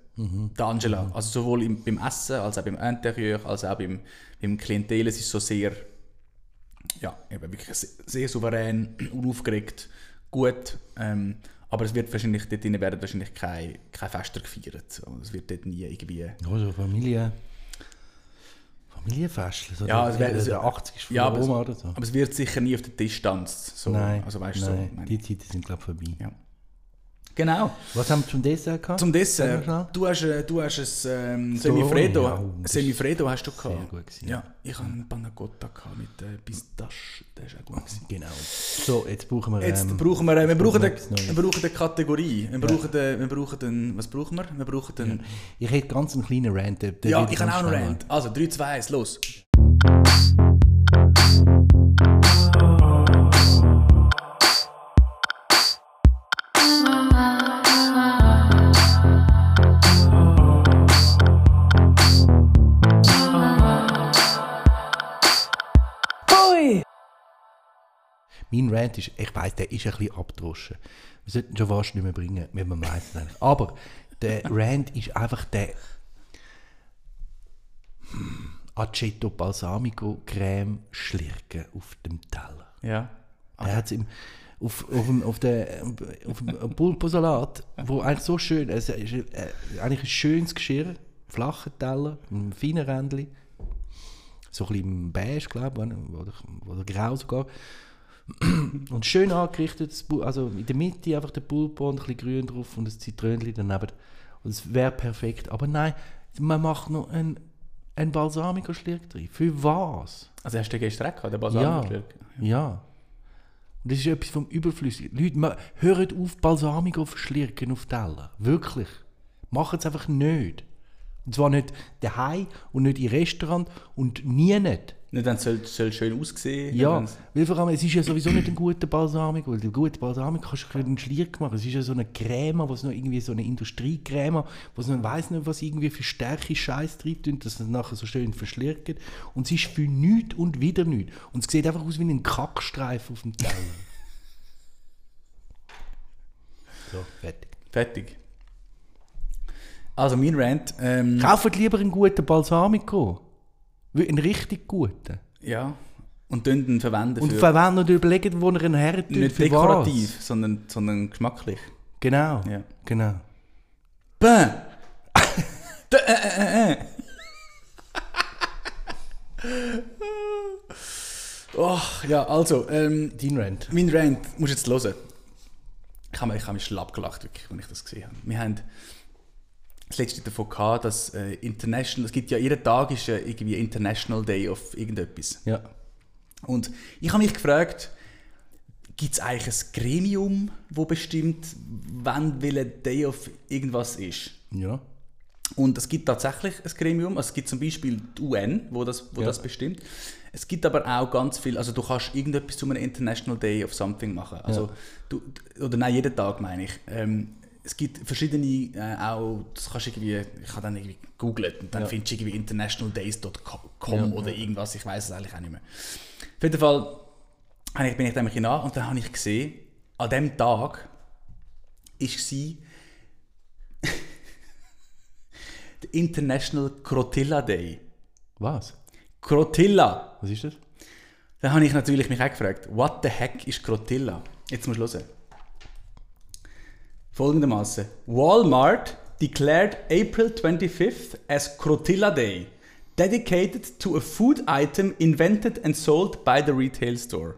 Der Angela, also sowohl im, beim Essen, als auch beim Interieur, als auch beim, beim Klientel, es ist so sehr ja, eben wirklich sehr, souverän, unaufgeregt, gut. Ähm, aber es wird wahrscheinlich, dort drinnen werden wahrscheinlich keine, keine Fester gefeiert. Und Es wird dort nie irgendwie... Ja, so Familie. Familienfest. So Ja, der, es wär- der, es- der 80 ist von ja, der aber es- Oma oder so. Aber es wird sicher nie auf den Tisch tanzt. So, nein, also weißt nein, so, die Zeiten sind glaube ich vorbei. ja. Genau. Was haben wir zum Dessert gehabt? Zum Dessert, du hast, äh, du hast ein ähm, So, Semifredo. ja, oh, das Semifredo hast du sehr gehabt. gut gewesen, Ja, ich habe einen Panna Cotta gehabt mit äh, Pistache. Der ist auch gut gewesen. Genau. So, jetzt brauchen wir... Jetzt ähm, brauchen wir, äh, wir, brauchen eine, etwas Neues. wir brauchen eine Kategorie. Wir brauchen, eine, wir brauchen einen, was brauchen wir? Wir brauchen einen, Ich hätte ganz einen kleinen Rant. ja, ich habe auch schnell Rant. Also 3, 2, 1, los. Mein Rant ist, ich weiss, der ist ein bisschen abgedroschen. Wir sollten ihn schon fast nicht mehr bringen, wenn man eigentlich. Aber der Rant ist einfach der hm, Aceto Balsamico Creme Schlirken auf dem Teller. Ja. Er hat im, auf, auf, dem, auf, der, auf dem Pulposalat, wo eigentlich so schön, es ist äh, eigentlich ein schönes Geschirr, flacher Teller, ein feiner Rändchen, so ein bisschen beige, glaube ich, oder, oder grau sogar. Und schön angerichtet, also in der Mitte einfach der Pulpo und ein bisschen grün drauf und ein Zitrönchen daneben. Und es wäre perfekt. Aber nein, man macht noch ein, ein Balsamico-Schlirk drin. Für was? Also hast du den gestern gehabt, den Ja, Balsamico? ja. Und das ist etwas vom Überflüssigen. Leute, ma- hört auf, Balsamico verschlirken auf Teller. Wirklich. Macht es einfach nicht. Und zwar nicht daheim und nicht im Restaurant und nie nicht. Nicht, es soll, soll schön aussehen Ja, weil vor allem, es ist ja sowieso nicht ein guter Balsamico, weil der gute Balsamico kannst du einen Schlirk machen. Es ist ja so eine Creme, was noch irgendwie so eine Industriecreme, was noch weiss nicht, was irgendwie für starke Scheiß drin tun, dass es nachher so schön verschlirkt. Und es ist für nichts und wieder nichts. Und es sieht einfach aus wie ein Kackstreifen auf dem Teller. so, fertig. Fertig. Also mein Rant, ähm, Kauft lieber einen guten Balsamico. Einen richtig guten. ja, und dann verwenden Und verwenden und überlegen, wo er ihn her tut, nicht für dekorativ, was. sondern, sondern geschmacklich. Genau, Ja. genau. Bäh! Äh, äh, äh. oh, ja, also, ähm, Dein Rant. mein Rant, musst du jetzt hören. Ich habe mich, ich habe mich schlapp gelacht, wirklich, als ich das gesehen habe. Wir haben das letzte davon gehabt, dass äh, International, es gibt ja, jeden Tag ist äh, irgendwie International Day of irgendetwas. Ja. Und ich habe mich gefragt, gibt es eigentlich ein Gremium, wo bestimmt, wann welcher Day of irgendwas ist? Ja. Und es gibt tatsächlich ein Gremium, also es gibt zum Beispiel die UN, wo das, wo Ja. das bestimmt. Es gibt aber auch ganz viel, also du kannst irgendetwas zu einem International Day of Something machen. Also du, oder nein, jeden Tag meine ich. Ähm, es gibt verschiedene, äh, auch, das kannst du irgendwie, ich habe dann irgendwie gegoogelt und dann Ja. findest du irgendwie internationaldays.com Ja. oder irgendwas, ich weiß es eigentlich auch nicht mehr. Auf jeden Fall bin ich ein nach und dann habe ich gesehen, an dem Tag ist sie der International Crotilla Day. Was? Crotilla! Was ist das? Dann habe ich natürlich mich auch gefragt, what the heck ist Crotilla? Jetzt musst du hören. Folgendermaßen. Walmart declared April 25th as Crotilla Day, dedicated to a food item invented and sold by the retail store.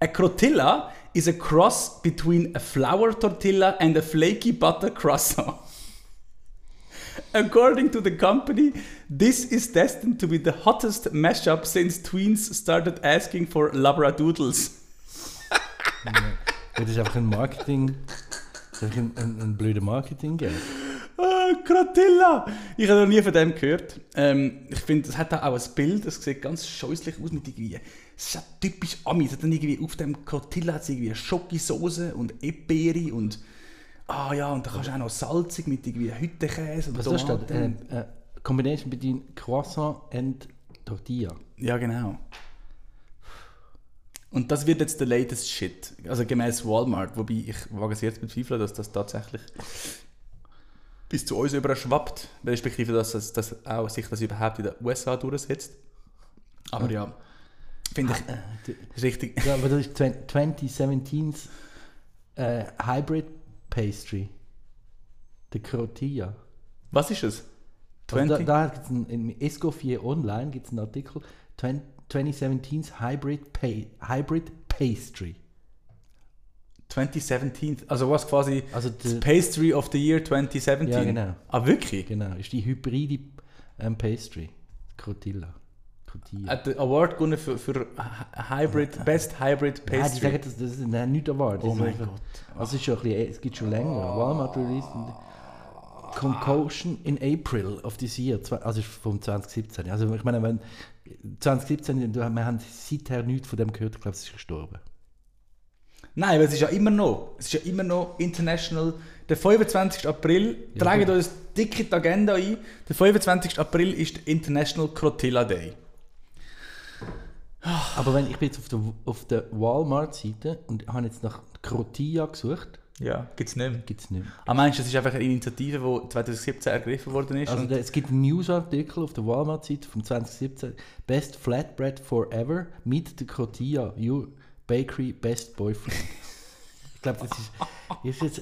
A crotilla is a cross between a flour tortilla and a flaky butter croissant. According to the company, this is destined to be the hottest mashup since tweens started asking for labradoodles. Ja, das ist einfach ein Marketing. Das ist einfach ein, ein, ein blöder marketing -Gag. Ah, Crotilla! Ich habe noch nie von dem gehört. Ähm, ich finde, es hat auch ein Bild, das sieht ganz scheußlich aus mit irgendwie. Es ist ja typisch Ami. Es hat dann irgendwie auf dem Crotilla hat irgendwie Schokisoße und Epbeere und. Ah ja, und da kannst du auch noch salzig mit irgendwie Hüttenkäse und Was ist das? Äh, äh, combination between Croissant and Tortilla. Ja, genau. Und das wird jetzt der latest Shit. Also gemäß Walmart, wobei ich wage es jetzt bezweifeln, dass das tatsächlich bis zu uns überschwappt, respektive dass, das, dass auch sich das überhaupt in den USA durchsetzt. Aber ja, finde ich ist richtig. Ja, aber das ist 2017's äh, Hybrid Pastry. Der Crotilla. Was ist es? Also da, 20? da gibt's ein, im Escoffier Online gibt es einen Artikel 20, 2017's Hybrid, pa Hybrid Pastry. 2017. Also was quasi Also das der, Pastry of the Year 2017. Ja, genau. Ah, wirklich? genau, ist die hybride ähm, Pastry. Crotilla. Crotilla. Hat den Award gewonnen für, für Hybrid, Best Hybrid Nein, die Pastry. sagen, das, das ist nein, nicht Award. Oh das ist mein Gott. Also es, ist schon ein bisschen, es gibt schon länger. Walmart released ein Concoction in April of this year. Also vom 2017. Also ich meine, wenn 2017, du- wir haben seither nichts von dem gehört. Ich glaube, es ist gestorben. Nein, aber es ist ja immer noch, es ist ja immer noch international. Der 25. April, Ja, tragt gut. uns dick in die Agenda ein. Der 25. April ist International Crotilla Day. Aber wenn ich bin jetzt auf der, auf der Walmart-Seite und habe jetzt nach Crotilla gesucht, Ja, gibt es nicht mehr. gibt es nicht mehr. Ah, meinst du, das ist einfach eine Initiative, die 2017 ergriffen worden ist? Also es gibt einen Newsartikel auf der Walmart-Seite von 2017. Best Flatbread Forever mit der Crotilla. Your Bakery Best Boyfriend. ich glaube, das ist, ist jetzt,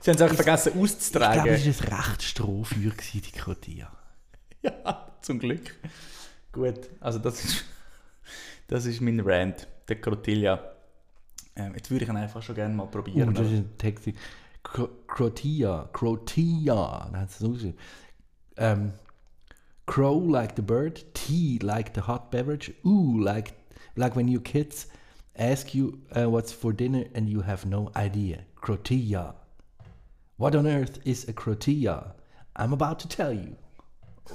Sie haben es einfach vergessen ich glaube, auszutragen. das ist ein recht Strohfeuer gewesen, die Crotilla. Ja, zum Glück. Gut, also das ist, das ist mein Rant, der Crotilla. Ähm, jetzt würde ich ihn einfach schon gerne mal Uh, probieren. das ist ein Text. Cro- Crotilla, Crotilla. Dann hat es so ähm, Crow like the bird, tea like the hot beverage, ooh like like when your kids ask you uh, what's for dinner and you have no idea. Crotilla. What on earth is a crotilla? I'm about to tell you.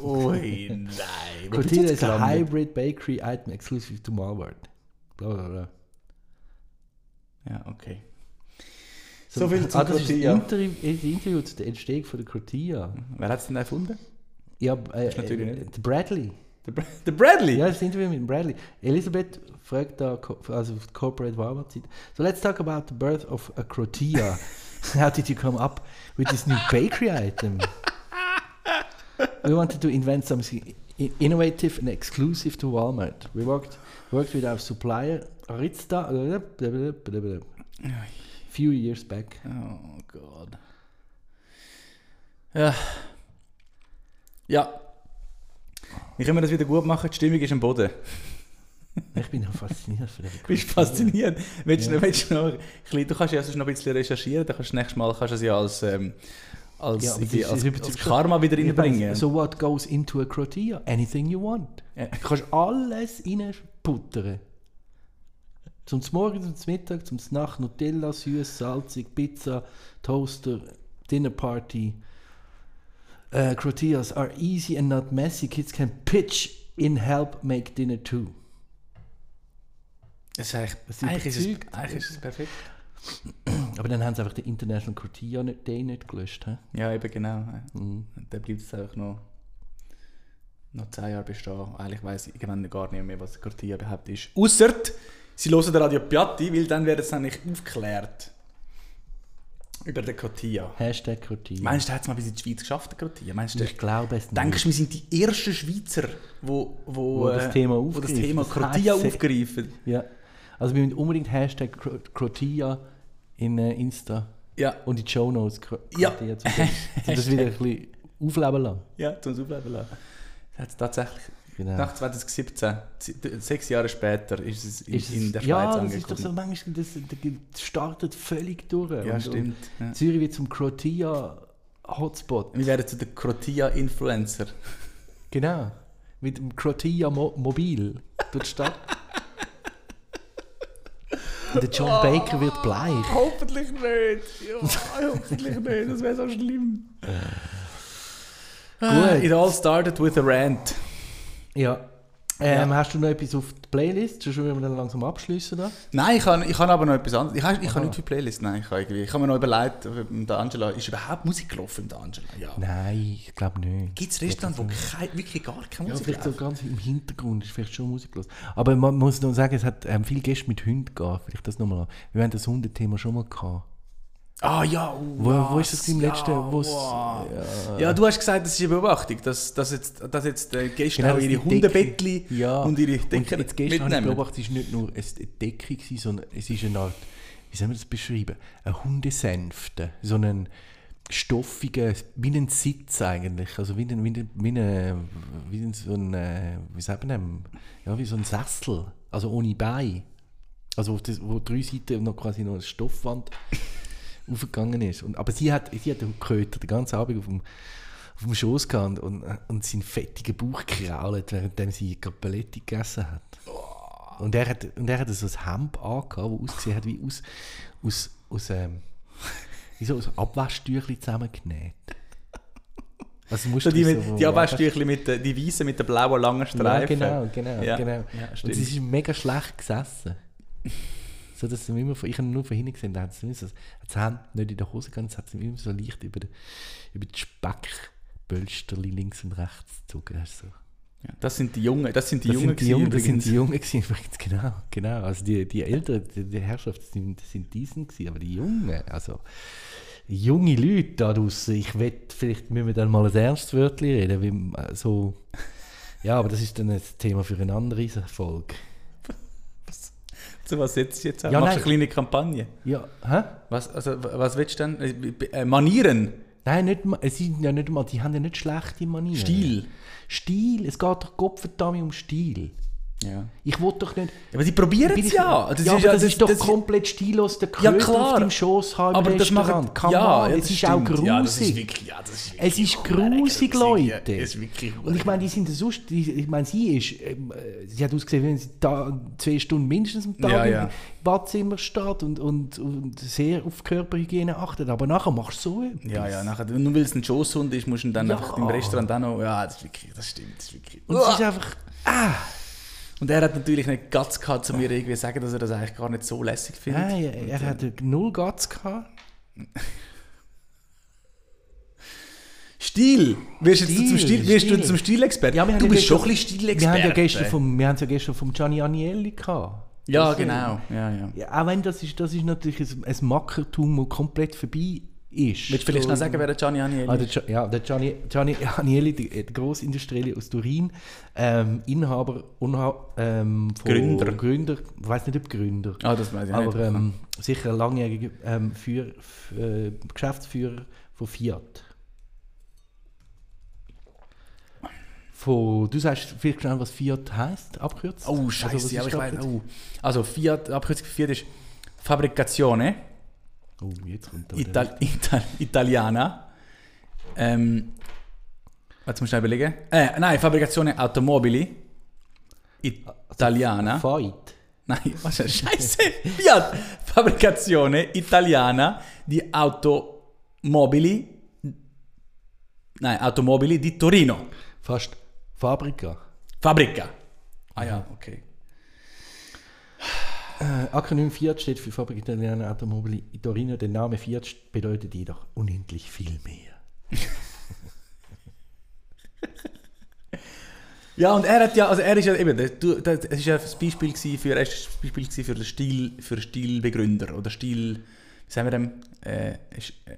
Ui, nein. Crotilla is a hybrid bakery item exclusive to Walmart. Bla bla bla. Ja, okay. So viel zu ah, Crotilla. Interview, das Interview zu der Entstehung von der Crotilla. Wer hat es denn erfunden? Ja, äh, natürlich äh, nicht. der Bradley. Der, Bra der Bradley? Ja, das Interview mit Bradley. Elisabeth fragt da, also auf Corporate Walmart Seite. So let's talk about the birth of a crotilla. How did you come up with this new bakery item? We wanted to invent something innovative and exclusive to Walmart. We worked worked with our supplier Aritsta few years back. Oh Gott. Ja. Ja. Wie können wir das wieder gut machen? Die Stimmung ist am Boden. Ich bin noch fasziniert von der Bist fasziniert? Willst du, noch- willst du, noch, ein bisschen- du kannst ja sonst noch ein bisschen recherchieren, dann kannst du nächstes Mal kannst du es ja als, ähm, als, Ja, das als, ist als Karma wieder reinbringen. So what goes into a crotilla? Anything you want. Ja. Du kannst alles reinputtern. Zum Morgen, zum Mittag, zum Nacht, Nutella, süß, salzig, Pizza, Toaster, Dinner Party. Uh, crotillas are easy and not messy. Kids can pitch in help make dinner too. Das ist eigentlich, Das eigentlich, ist es, eigentlich ist es perfekt. Aber dann haben sie einfach den International Crotilla nicht- Day nicht gelöscht. He? Ja, eben genau. Mhm. Dann bleibt es einfach noch, noch 10 Jahre bestehen. Eigentlich weiss ich irgendwann gar nicht mehr, was Cortilla überhaupt ist. Ausser sie hören den Radio Piatti, weil dann wird es nämlich aufgeklärt. Über den Cortilla. Hashtag Crotilla. Meinst du, der hat es mal bis in die Schweiz geschafft, der Cortilla? Meinst du, ich glaube es denkst du, wir sind die ersten Schweizer, wo, wo, Wo das äh, Thema wo das aufgreifen. Thema Das Cortilla heisst, aufgreifen? Ja. Also wir müssen unbedingt Hashtag Crotilla in äh, Insta Ja, und in die Show Notes Ja. Crotilla zu das wieder ein bisschen aufleben lassen. ja, zum Aufleben lassen. Das hat es tatsächlich Genau. nach 2017, z- sechs Jahre später, ist es in, Ist es- in der Schweiz ja, das ist doch angekommen. so manchmal, das, das startet völlig durch. ja, und, stimmt. Ja. Und Zürich wird zum Crotilla Hotspot. Wir werden zu den Crotilla-Influencer. Genau. Mit dem Crotilla Mo Mobil durch die Stadt. Und der John Baker wird bleich. Hoffentlich nicht. Ja, hoffentlich nicht. Das wäre so schlimm. Gut. It all started with a rant. Ja. Ähm, Ja. Hast du noch etwas auf die Playlist? Schon wir dann langsam abschließen? Nein, ich habe ich hab aber noch etwas anderes. Ich habe ich Aha. hab nicht für Playlist. Nein, ich habe irgendwie- ich habe mir noch überlegt, der Angela, ist überhaupt Musik gelaufen der Angela? Ja. Nein, ich glaube nicht. Gibt es Restaurants, wo kein, wirklich gar keine Ja, Musik vielleicht so läuft? ganz im Hintergrund ist vielleicht schon Musik los. Aber man muss noch sagen, es hat ähm, viele Gäste mit Hunden gehabt. Vielleicht das nochmal. Wir haben das Hundethema schon mal gehabt. Ah ja, oh, Wo, wo was? ist das im letzten? Ja, wo's- wow. ja. Ja, du hast gesagt, das ist eine Beobachtung, dass, dass jetzt, dass jetzt die Gäste Genau, auch ihre Hundebettli Ja. und ihre Und Decken jetzt gestern habe ich mitnehmen. beobachtet, es war nicht nur eine Decke, gewesen, sondern es ist eine Art, wie soll man das beschreiben? Eine Hundesänfte. So einen stoffigen, wie ein Sitz eigentlich. Also wie ein, wie ein, wie ein, wie ein so ein, äh, wie sagt man? Ja, wie so ein Sessel. Also ohne Bein. Also auf das, wo drei Seiten noch quasi noch eine Stoffwand aufgegangen ist. Und, aber sie hat, sie hat den Köter den ganzen Abend auf dem, auf dem Schoß gehabt und, und seinen fettigen Bauch krault, während sie Capelletti gegessen hat. Und er hat, und er hat so ein Hemd angehabt, das ausgesehen hat wie aus, aus, aus, ähm, wie so aus Abwaschtüchli zusammengenäht. Also musst So die, mit, die Abwäschtüchli mit den, die weißen mit den blauen langen Ja, Streifen. genau, genau, Ja, genau. ja, und sie ist mega schlecht gesessen. So, dass sie immer von, ich habe nur von hinten gesehen, da hat sie so, hat das Hand nicht in der Hose das hat sie immer so leicht über, den, über die Speckbölsterli links und rechts gezogen. Das ist so. Ja, das sind die Jungen, das sind die Das Jungen, sind die Jungen, das sind die Jungen gewesen, übrigens, genau, genau. Also die, die Älteren, die, die Herrschaft sind, sind diesen gewesen, aber die Jungen, also junge Leute da draussen, ich wette, vielleicht müssen wir dann mal ein ernstes Wörtchen reden, wie, äh, so, ja, aber das ist dann ein Thema für eine andere Folge. So, was setzt du jetzt an? Ja, Machst du eine kleine Kampagne? Ja, hä? Was, also, was willst du denn? Äh, äh, Manieren? Nein, nicht es sind ja nicht mal, die haben ja nicht schlechte Manieren. Stil? Stil, es geht doch Gottverdammt um Stil. Ja. Ich will doch nicht... Aber sie probieren es ja. Das ja, ist, aber das, ist doch das- komplett stillos, der Ja, Kröter klar. auf dem Schoß haben im Aber das Come ja, ja, es das ist auch grusig. Ja, das ist wirklich, ja, das ist wirklich Es ist grusig, Leute. Ja, ist wirklich Und ich meine, die sind sonst, ich meine, sie ist, ähm, äh, sie hat ausgesehen, wenn sie da zwei Stunden mindestens am Tag Ja, im ja. Badzimmer steht und, und, und sehr auf Körperhygiene achtet. Aber nachher machst du so etwas. Ja, ja, nachher, nur weil es ein Schoßhund ist, musst du ihn dann Ja. einfach im Restaurant auch noch. Ja, das ist wirklich, das stimmt, das ist wirklich. Und es ist einfach, Und er hat natürlich nicht Guts gehabt, zu mir irgendwie sagen, dass er das eigentlich gar nicht so lässig findet. nein, er, er hat null Guts gehabt. Stil! Wirst, jetzt Stil, zum Stil, wirst du Stil. zum Stilexperten? Ja, du ja bist schon ein bisschen Stilexperte. Wir haben ja gestern vom, wir haben es ja gestern vom Gianni Agnelli gehabt. Ja, Das, äh, genau. Ja, ja. Ja, auch wenn das ist, das ist natürlich ein, ein Mackertum, das komplett vorbei ist. Willst du vielleicht noch sagen, wer der Gianni Agnelli Ah, der, ja, der Gianni, Gianni Agnelli, der, der Grossindustrielle aus Turin, ähm, Inhaber, Unha, ähm, von Gründer. Gründer, ich weiß nicht, ob Gründer, Ah, das weiß ich aber nicht. ähm, sicher langjähriger ähm, für, f- äh, Geschäftsführer von Fiat. Von, du sagst vielleicht schnell, was Fiat heißt, abkürzt? oh, Also, scheiße, ist ja, aber ich weiß. Oh. Also, Fiat, Abkürzung für Fiat ist Fabricazione Oh, jetzt kommt der- Ital Ital Italiana. Ähm, jetzt muss ich überlegen. Äh, nein, Fabricazione Automobili Italiana. Fight. Nein, was ist Scheiße? Fiat Fabricazione Italiana di Automobili Nein, Automobili di Torino. Fast Fabrika. Fabbrica. Ah ja, okay. Äh, Akronym Fiat steht für Fabrik Italiana Automobili Torino. Der Name Fiat bedeutet jedoch unendlich viel mehr. Ja, und er hat ja, also er ist ja eben, das ist ja das Beispiel für, er ist das Beispiel für den Stil, für Stilbegründer oder Stil, wie sagen wir dem, äh, ist, äh,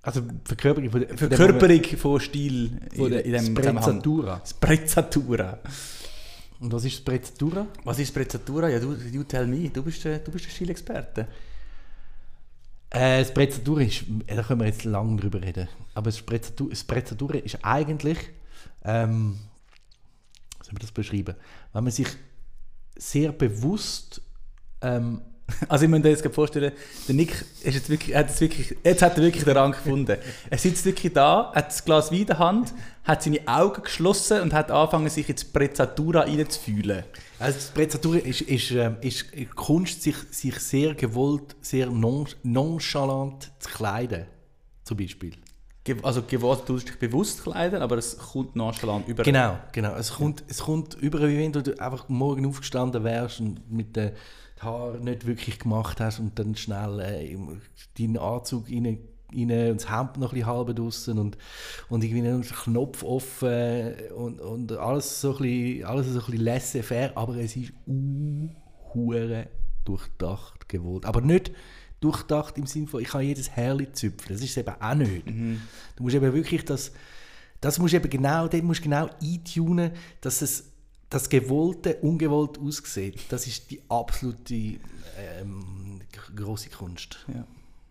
Also Verkörperung von, Verkörperung von Stil von in, in dem Zusammenhang. Sprezzatura. Und was ist Sprezzatura? Was ist Sprezzatura? Ja, du, you tell me, du bist, der- du bist der Stilexperte. Äh, Sprezzatura ist, äh, da können wir jetzt lange drüber reden. Aber Sprezzatura, Sprezzatura ist eigentlich, ähm, wie soll man das beschreiben? Wenn man sich sehr bewusst ähm, Also ich muss mir jetzt gerade vorstellen, der Nick ist jetzt wirklich, hat jetzt wirklich, jetzt hat er wirklich den Rang gefunden. Er sitzt wirklich da, hat das Glas Wein in der Hand, hat seine Augen geschlossen und hat angefangen, sich in die Sprezzatura reinzufühlen. Also die Sprezzatura ist, ist, ähm, ist Kunst, sich, sich sehr gewollt, sehr non, nonchalant zu kleiden. Zum Beispiel. Also gewollt, du dich bewusst kleiden, aber es kommt nonchalant über. Genau, genau. Es kommt, es kommt über, wie wenn du einfach morgen aufgestanden wärst und mit den Haaren nicht wirklich gemacht hast und dann schnell äh, deinen Anzug rein, rein und das Hemd noch ein bisschen halb draussen und, und irgendwie einen Knopf offen und, und alles so ein bisschen, alles so ein bisschen laissez-faire, aber es ist hure durchdacht gewollt. Aber nicht durchdacht im Sinne von, ich kann jedes Härli züpfen. Das ist es eben auch nicht. Du musst eben wirklich das, das musst du eben genau, dort musst genau eintunen, dass es das Gewollte ungewollt aussieht. Das ist die absolute ähm, große Kunst, Ja.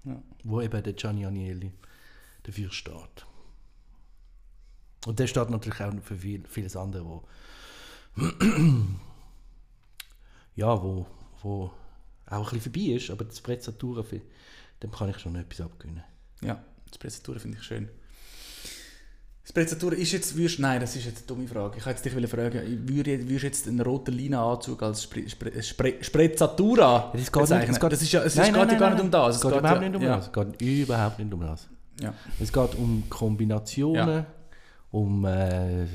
Ja. wo eben der Gianni Agnelli dafür steht. Und der steht natürlich auch für viel, vieles andere, wo ja, wo, wo auch ein bisschen vorbei ist, aber das Prezzatura, dem kann ich schon etwas abgewinnen. Ja, die Sprezzatura finde ich schön. Sprezzatura ist jetzt, würdest, nein, das ist jetzt eine dumme Frage. Ich wollte dich fragen, würde- würdest du jetzt einen roten Leinenanzug als Spre, Spre, Spre, Sprezzatura Das, geht bezeichnen? nicht, es geht, das ist ja, es Nein, ist, nein, geht ja nein, gar nicht um das. Es geht überhaupt nicht um ja, das. Es geht überhaupt nicht um das. Ja. Es geht um Kombinationen, Ja. um äh,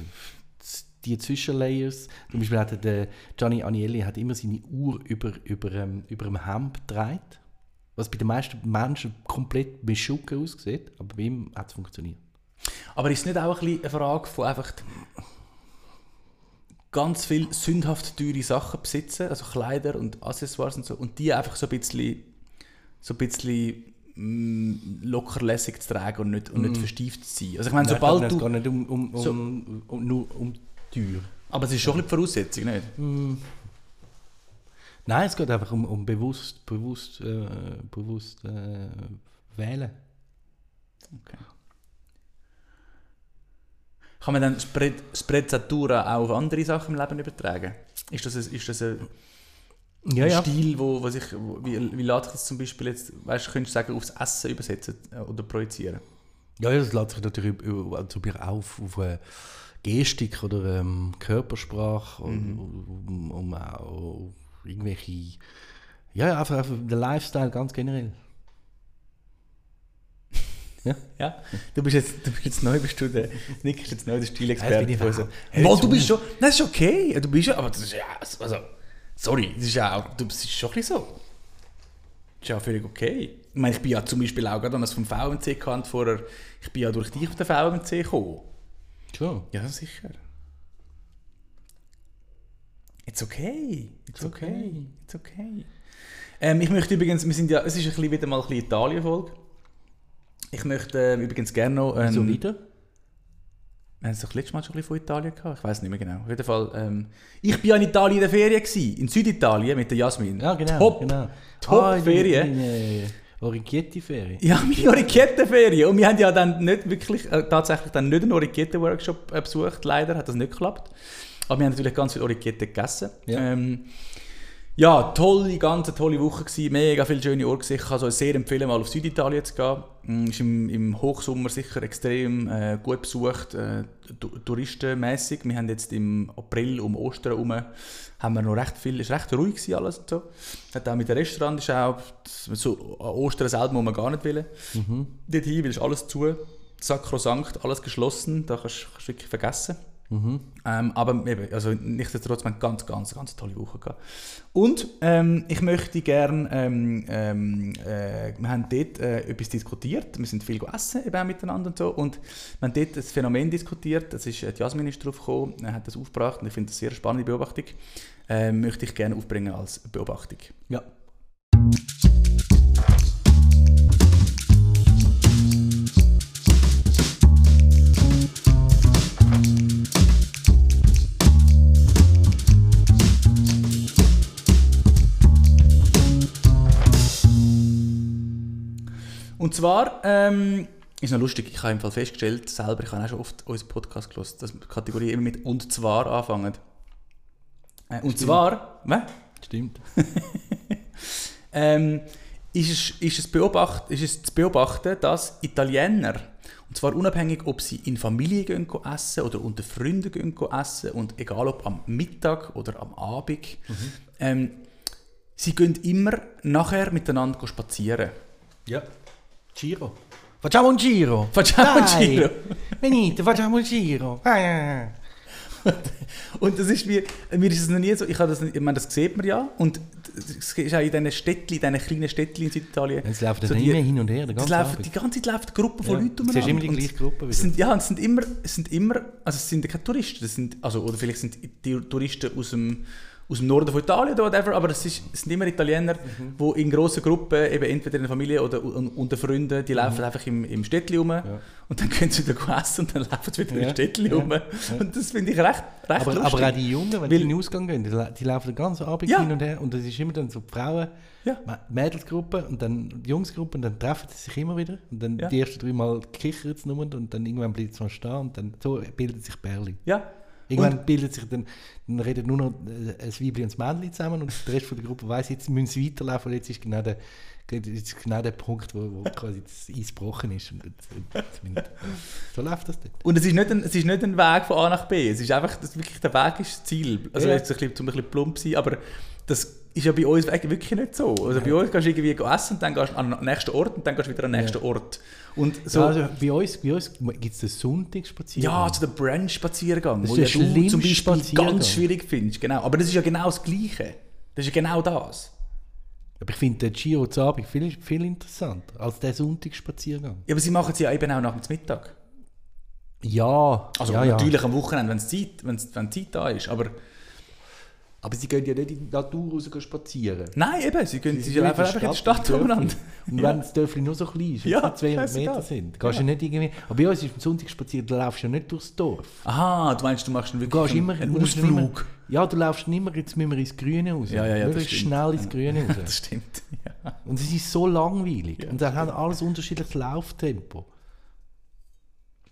die Zwischenlayers. Zum Beispiel hat der Gianni Agnelli hat immer seine Uhr über, über, ähm, über dem Hemd getragen. Was bei den meisten Menschen komplett beschucken aussieht, aber bei ihm hat es funktioniert. Aber ist es nicht auch ein bisschen eine Frage von einfach, ganz viel sündhaft teure Sachen besitzen, also Kleider und Accessoires und so, und die einfach so ein bisschen, so ein bisschen mm, lockerlässig zu tragen und nicht, und nicht verstieft zu sein. Also ich meine, Nein, sobald es du... geht nicht um, um, So- um, um, nur um Tür. Aber es ist schon ein bisschen die Voraussetzung, nicht? Nein, es geht einfach um, um bewusst, bewusst, äh, bewusst äh, wählen. Okay. Kann man dann Spre- Sprezzatura auch auf andere Sachen im Leben übertragen? Ist das ein, ist das ein Ja, ja. Stil, wo, sich, wo, wie, wie lässt sich das zum Beispiel jetzt, weißt könntest du sagen, aufs Essen übersetzen äh, oder projizieren? Ja, ja, das lässt sich natürlich also auf, auf äh, Gestik oder ähm, Körpersprache und um, um auch irgendwelche. Ja, einfach, einfach der Lifestyle ganz generell. Ja, du bist jetzt, du bist jetzt neu, bist du der, Nick ist jetzt neu der Ja, Stilexperte. Mal, zu. du bist schon, nein, das ist okay, du bist ja, aber das ist ja, also, sorry, das ist ja auch, du, das ist schon ein bisschen so. Das ist ja völlig okay. Ich meine, ich bin ja zum Beispiel auch gerade, als vom VMC gekannt vorher, ich bin ja durch dich auf den VMC gekommen. Schon. Ja, sicher. It's okay. It's okay. It's okay. Ähm, ich möchte übrigens, wir sind ja, es ist ein bisschen wieder mal ein bisschen Italien-Folge. Ich möchte ähm, übrigens gerne noch... Ähm, So wieder? wir haben es doch letztes Mal schon ein bisschen von Italien gehabt. Ich weiß nicht mehr genau. Auf jeden Fall, ähm, ich bin ja in Italien in der Ferien gewesen, in Süditalien mit der Jasmin. Ja, genau. Top. genau. Top Ah, Ferien. die- die Orichetti-Ferien. Ja, meine Orikette-Ferien. Und wir haben ja dann nicht wirklich, äh, tatsächlich dann nicht einen Orikette-Workshop äh, besucht. Leider hat das nicht geklappt. Aber wir haben natürlich ganz viel Orikette gegessen. Ja. Ähm, ja, tolle, ganz tolle Woche gewesen, mega viele schöne Orte gesehen. Ich kann es sehr empfehlen, mal auf Süditalien zu gehen. Mm, Ist im, im Hochsommer sicher extrem äh, gut besucht, äh, touristenmäßig. Wir haben jetzt im April um Ostern herum haben wir noch recht viel, ist recht ruhig gewesen alles und so. Hat auch mit dem Restaurant ist auch, so an Ostern selber muss man gar nicht wollen. Dorthin, weil ist alles zu, sakrosankt, alles geschlossen, da kannst du wirklich vergessen. Ähm, aber eben, also nichtsdestotrotz, wir haben ganz, ganz, ganz tolle Woche gehabt. Und ähm, ich möchte gerne, ähm, ähm, äh, wir haben dort äh, etwas diskutiert, wir sind viel gegessen eben auch miteinander und so, und wir haben dort das Phänomen diskutiert, das ist, äh, die Jasmin ist drauf gekommen, er hat das aufgebracht und ich finde das eine sehr spannende Beobachtung, ähm, möchte ich gerne aufbringen als Beobachtung. Ja. Und zwar, ähm, ist noch lustig, ich habe im Fall festgestellt, selber, ich habe auch schon oft unseren Podcast gelesen, dass die Kategorie immer mit «und zwar» anfangen. Äh, und zwar, was? Stimmt. ähm, ist, es, ist, es beobacht, ist es zu beobachten, dass Italiener, und zwar unabhängig, ob sie in Familie gehen essen oder unter Freunden gehen essen, und egal ob am Mittag oder am Abend, ähm, sie gehen immer nachher miteinander spazieren. Ja. Giro. Facciamo un giro. Facciamo un Dai. giro. Venite, facciamo un giro. Ah. Und das ist mir, mir ist es noch nie so, ich, habe das, ich meine, das sieht man ja, und es ist auch in diesen Städtchen, in diesen kleinen Städtchen in Süditalien. Es laufen so dann die- immer hin und her, den Das ganzen laufen, die ganze Zeit läuft eine Gruppe von Ja, Leuten du siehst immer die gleiche Gruppe Es wieder. sind, ja, und es sind immer, es sind immer, also es sind keine Touristen, das sind, also, oder vielleicht sind die Touristen aus dem, aus dem Norden von Italien oder whatever, aber es, ist, es sind immer Italiener, Mhm. die in grossen Gruppen, eben entweder in der Familie oder un- unter Freunden, die laufen einfach im, im Städtchen rum und dann können sie wieder essen und dann laufen sie wieder Ja, im Städtchen ja, rum. Und das finde ich recht, recht Aber, lustig. aber auch die Jungen, wenn Weil- die in den Ausgang gehen, die, la- die laufen den ganzen Abend Ja. hin und her und das ist immer dann so die Frauen, Ja. Mädelsgruppe und dann die Jungsgruppe und dann treffen sie sich immer wieder und dann Ja. die ersten drei Mal kichern sie nur und dann irgendwann bleibt es mal stehen und dann so bildet sich Bärli. ja. Irgendwann bildet sich dann, dann redet nur noch äh, ein Weibli und ein Männchen zusammen und der Rest von der Gruppe weiss, jetzt müssen sie weiterlaufen, jetzt ist genau der, jetzt ist genau der Punkt, wo, wo quasi das Eis gebrochen ist. Und ich- so läuft das dort. Und es ist, nicht ein, es ist nicht ein Weg von A nach B. Es ist einfach, das wirklich, der Weg ist das Ziel. Also Ja. jetzt ein bisschen, zum ein bisschen plump sein, aber das ist ja bei uns wirklich nicht so. Also bei uns gehst du irgendwie essen und dann gehst du an den nächsten Ort und dann gehst du wieder an den nächsten Ort. Und so, Ja, ja, also bei uns, bei uns gibt es den Sonntagsspaziergang. so der Brunch-Spaziergang, Das wo ist ja du zum Beispiel ganz schwierig findest. Genau. Aber das ist ja genau das Gleiche. Das ist ja genau das. Aber ich finde den Giro zu Abend viel, viel interessanter als der Sonntagsspaziergang. Ja, aber sie machen es ja eben auch nach dem Mittag. Ja, Also ja, ja. natürlich am Wochenende, wenn's Zeit, wenn's, wenn Zeit da ist. Aber Aber sie gehen ja nicht in die Natur raus spazieren. nein, eben, sie, gehen, sie, laufen in einfach in der Stadt umeinander. Und wenn das Dörfli nur so klein ist, Ja, ja, 200 scheißegal. Meter sind, gehst du nicht irgendwie... Aber bei uns ist am Sonntag spazieren, da laufst du ja nicht durchs Dorf. Aha, du meinst, du machst Du wirklich gehst immer, einen du musst immer, Ausflug. ja, du laufst nicht mehr, jetzt müssen wir ins Grüne raus. Ja, ja, ja, das Möglichst schnell ins Grüne raus. Das stimmt. Ja. Und es ist so langweilig. Und dann haben alles unterschiedliches Lauftempo.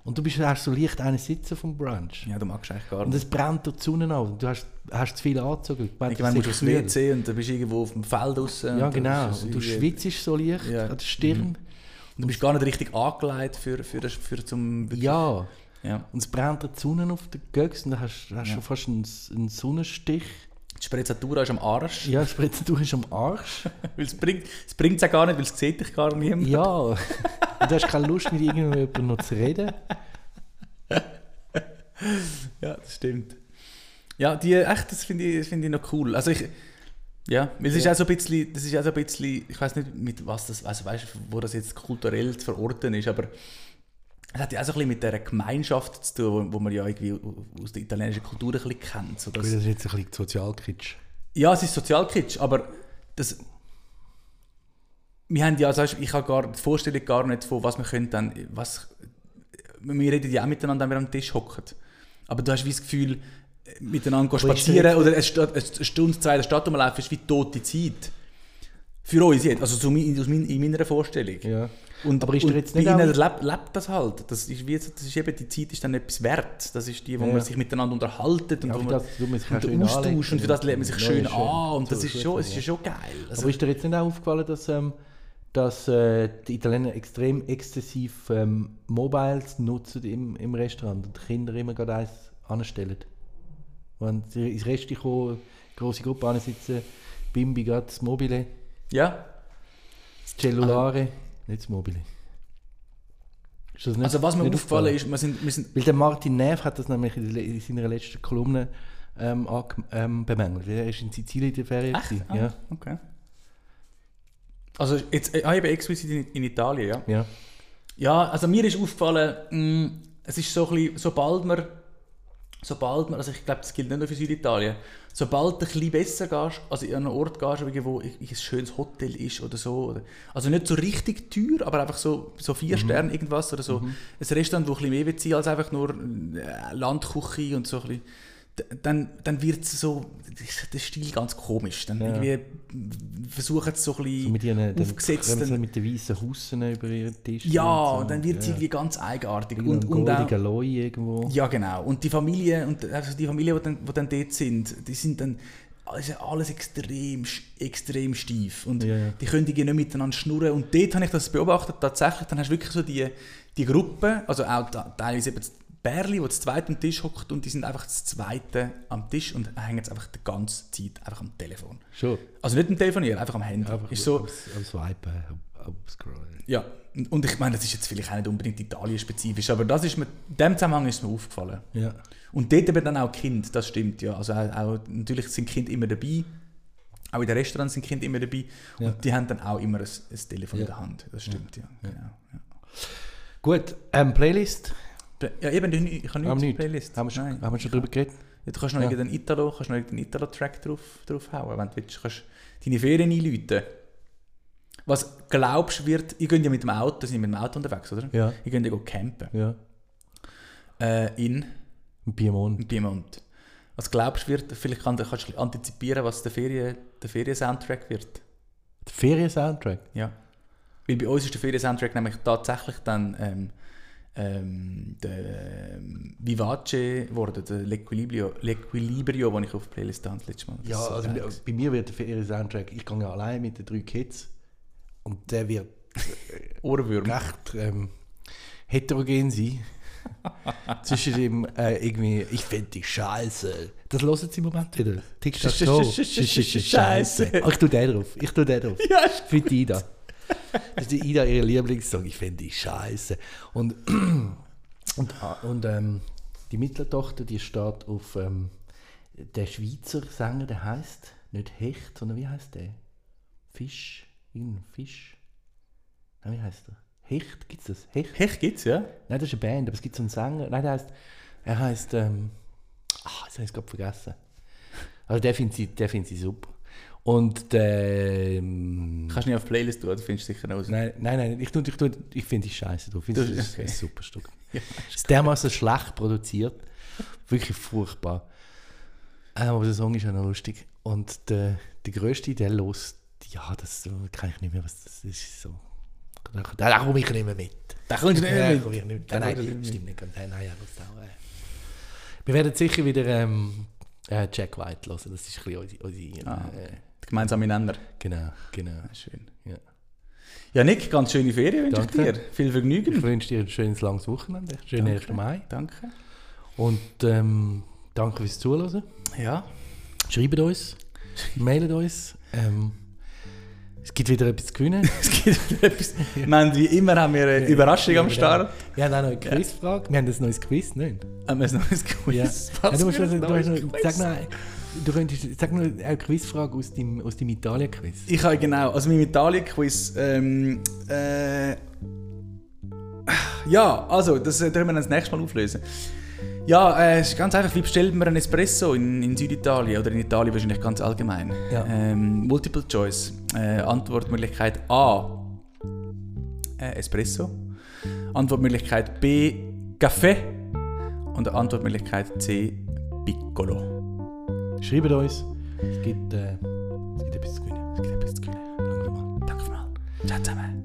Und du bist hast so leicht einen Sitzen vom Brunch. ja, du magst eigentlich gar Und nicht. es brennt durch die Sonne an. Und du hast, hast zu viel angezogen. Ich meine, musst du es aufs. WC und dann bist du irgendwo auf dem Feld draußen. Ja, und genau. Und du schwitzt so leicht Ja. an der Stirn. Und du bist gar nicht richtig angelegt für, für, das- für zum... Ja. ja. Und es brennt die Sonne auf den Göcks und dann hast du Ja. schon fast einen, einen Sonnenstich. Die Sprezzatura ist am Arsch. Ja, das Spritzentuch ist am Arsch. Weil es bringt es bringt's ja gar nicht, weil es sieht dich gar niemand. Ja. Und du hast keine Lust, mit irgendjemandem noch zu reden. Ja, das stimmt. Ja, die, echt, das finde ich, das finde ich noch cool. Also ich, ja, weil es ist auch so ein bisschen, das ist auch so ein bisschen, ich weiß nicht, mit was das, also weißt, wo das jetzt kulturell zu verorten ist, aber es hat ja auch so ein bisschen mit dieser Gemeinschaft zu tun, wo, man ja irgendwie aus der italienischen Kultur ein bisschen kennt. So Das dass, ist jetzt ein bisschen Sozialkitsch. ja, es ist Sozialkitsch, aber das, wir haben ja, also ich habe gar die Vorstellung gar nicht von, was wir können dann, was, wir reden ja auch miteinander, wenn wir am Tisch hocken. Aber du hast wie das Gefühl, miteinander spazieren der- oder eine Stunde, zwei in der Stadt rumlaufen, ist wie tote Zeit. Für uns jetzt, also in meiner Vorstellung. Ja. Und, Aber ist und jetzt bei nicht ihnen auch- lebt, lebt das halt. Das ist, wie, das ist eben, die Zeit ist dann etwas wert. Das ist die, wo Ja. man sich miteinander unterhaltet und Ja, man, das man und schön austauscht und für das lernt man sich schön schön. an und So das ist schon, es ist schon geil. Also, Aber ist dir jetzt nicht auch aufgefallen, dass, ähm, dass äh, die Italiener extrem exzessiv ähm, Mobiles nutzen im, im Restaurant und die Kinder immer gerade eins anstellen? Wenn sie ins Restaurant kommen, große Gruppe ansitzen, Bimbi gerade das Mobile, ja, das Cellulare, nicht das Mobile. Ist das nicht, also was mir aufgefallen ist, wir sind, wir sind Weil der Martin Neff hat das nämlich in, seiner letzten Kolumne ähm, ähm, bemängelt. Er ist in Sizilien in der Ferien. Echt? gewesen. Ah, Ja, okay. Also jetzt, äh, ah, eben explizit in, in Italien, ja. ja. Ja, also mir ist aufgefallen, mh, es ist so ein bisschen, sobald man, sobald man, also ich glaube, das gilt nicht nur für Süditalien, sobald du ein bisschen besser gehst, also in einen Ort gehst, wo ein schönes Hotel ist oder so, oder, also nicht so richtig teuer, aber einfach so, so vier Sterne irgendwas oder so, ein Restaurant, wo ein bisschen mehr bezahlt als einfach nur äh, Landküche und so ein bisschen, dann, dann wird es so, der Stil ganz komisch, dann Ja. irgendwie versuchen sie so ein bisschen So mit ihren kommen sie mit den weißen Hussen über ihren Tisch. Ja, und so. dann wird es ja. irgendwie ganz eigenartig. Und, Und, und auch, irgendwo. ja, genau. Und die Familie, und also die Familie, die dann, die dann dort sind, die sind dann also alles extrem, extrem steif. Und Ja, ja. die können irgendwie nicht miteinander schnurren. Und dort habe ich das beobachtet, tatsächlich, dann hast du wirklich so die, die Gruppe, also auch teilweise eben Bärli, wo das zweite am Tisch hockt und die sind einfach das zweite am Tisch und hängen jetzt einfach die ganze Zeit einfach am Telefon. Schon. Also nicht am Telefonieren, einfach am Handy. Einfach ist so, am, am Swipen, am, am Scrollen. ja, und- ich meine, das ist jetzt vielleicht auch nicht unbedingt Italien-spezifisch, aber das ist mir, in dem Zusammenhang ist mir aufgefallen. Ja. Und dort eben dann auch Kind, das stimmt, ja. Also auch, natürlich sind Kinder immer dabei, auch in den Restaurants sind Kinder immer dabei Ja. und die haben dann auch immer ein, ein Telefon Ja. in der Hand, das stimmt, ja. Genau, ja. Gut, ähm, Playlist. Ja, eben, ich ich habe Haben nicht wir die Playlist. Haben wir schon, Nein. haben wir schon drüber geredet? Ja, du kannst noch Ja. irgendeinen Italo, kannst noch irgendeinen Italo-Track drauf, draufhauen, wenn du willst. Kannst deine Ferien einläuten. Was glaubst du wird, ihr geht ja mit dem Auto, sind mit dem Auto unterwegs, oder? Ja. Ihr geht ja campen. Ja. Äh, in Piemont. Piemont. Was glaubst du wird, vielleicht kann, kannst du antizipieren, was der Ferien, der Ferien-Soundtrack wird? Der Ferien-Soundtrack. Ja. Weil bei uns ist der Ferien-Soundtrack nämlich tatsächlich dann ähm, ähm, der ähm, Vivace geworden, der L'Equilibrio, L'Equilibrio, den ich auf die Playlist habe, das letzte Mal. Das Ja, so also geil bei, mir wird der Ferien-Soundtrack, ich gehe ja allein mit den drei Kids und der wird Ohrwürm. recht ähm, heterogen sein. Zwischen dem äh, irgendwie, ich finde die Scheiße. Das hören sie im Moment wieder. TikTok Show. Scheiße. Oh, ich tue den drauf. Ich tue den drauf. Ja, Für die Ida. Das ist die Ida ihre Lieblingssong. Ich finde die Scheiße. Und, und, und ähm, die Mitteltochter, die steht auf ähm, der Schweizer Sänger, der heißt nicht Hecht, sondern wie heißt der? Fisch? Irgendein Fisch? Nein, wie heißt der? Hecht, gibt es das? Hecht? Hecht gibt's, ja? Nein, das ist eine Band, aber es gibt so einen Sänger. Nein, der heißt, er heißt, ähm, ah, jetzt habe ich es gerade vergessen. Also der findet sie, der findet sie super. Und ähm, Kannst du nicht auf die Playlist tun, du findest sicher raus. nein, nein, nein, ich, ich, ich finde es scheiße. Du- es ist okay. ein super Stück. Ja, Es ist dermaßen schlecht produziert. Wirklich furchtbar. Äh, Aber der Song ist ja noch lustig. Und der, der Größte, der los, ja, das kann ich nicht mehr, was das ist. So. Da, da, komme ich nicht mehr mit. Da kommst du nicht Ja, mehr mit. nicht. Da Nein, nein, stimmt nicht. Nein, nein, ja, das auch, äh. Wir werden sicher wieder ähm, äh, Jack White hören. Das ist ein bisschen unsere, unsere Ah, äh, Der gemeinsame Nenner. Genau, genau. Ah, Schön. Ja. Ja, Nick, ganz schöne Ferien wünsche ich Danke. dir. Viel Ich Vergnügen. wünsche dir ein schönes langes Wochenende. Schönen Danke. 1. Mai. Danke. Und ähm, danke fürs Zuhören. Ja. Schreibt uns, mailt uns. Ähm, es gibt wieder etwas zu gewinnen. Es gibt wieder etwas. Wir haben, wie immer haben wir eine Überraschung am Start. Wir haben auch noch eine Quizfrage. Wir haben ein neues Quiz, nicht? Haben wir ein neues Quiz? Ja. Ja, du musst ein du hast noch, sag noch, du könntest, sag noch eine Quizfrage aus dem, aus dem Italien-Quiz. Ich habe genau, also mein Italien-Quiz. Ähm, äh, ja, also, das äh, können wir dann das nächste Mal auflösen. Ja, äh, es ist ganz einfach, wie bestellt man einen Espresso in, in Süditalien oder in Italien wahrscheinlich ganz allgemein? Ja. Ähm, Multiple Choice. Äh, Antwortmöglichkeit A. Äh, Espresso. Antwortmöglichkeit B. Kaffee. Und Antwortmöglichkeit C. Piccolo. Schreibt uns. Es gibt, äh, es gibt etwas zu gewinnen. Es gibt etwas zu gewinnen. Danke mal. Danke mal. Ciao zusammen.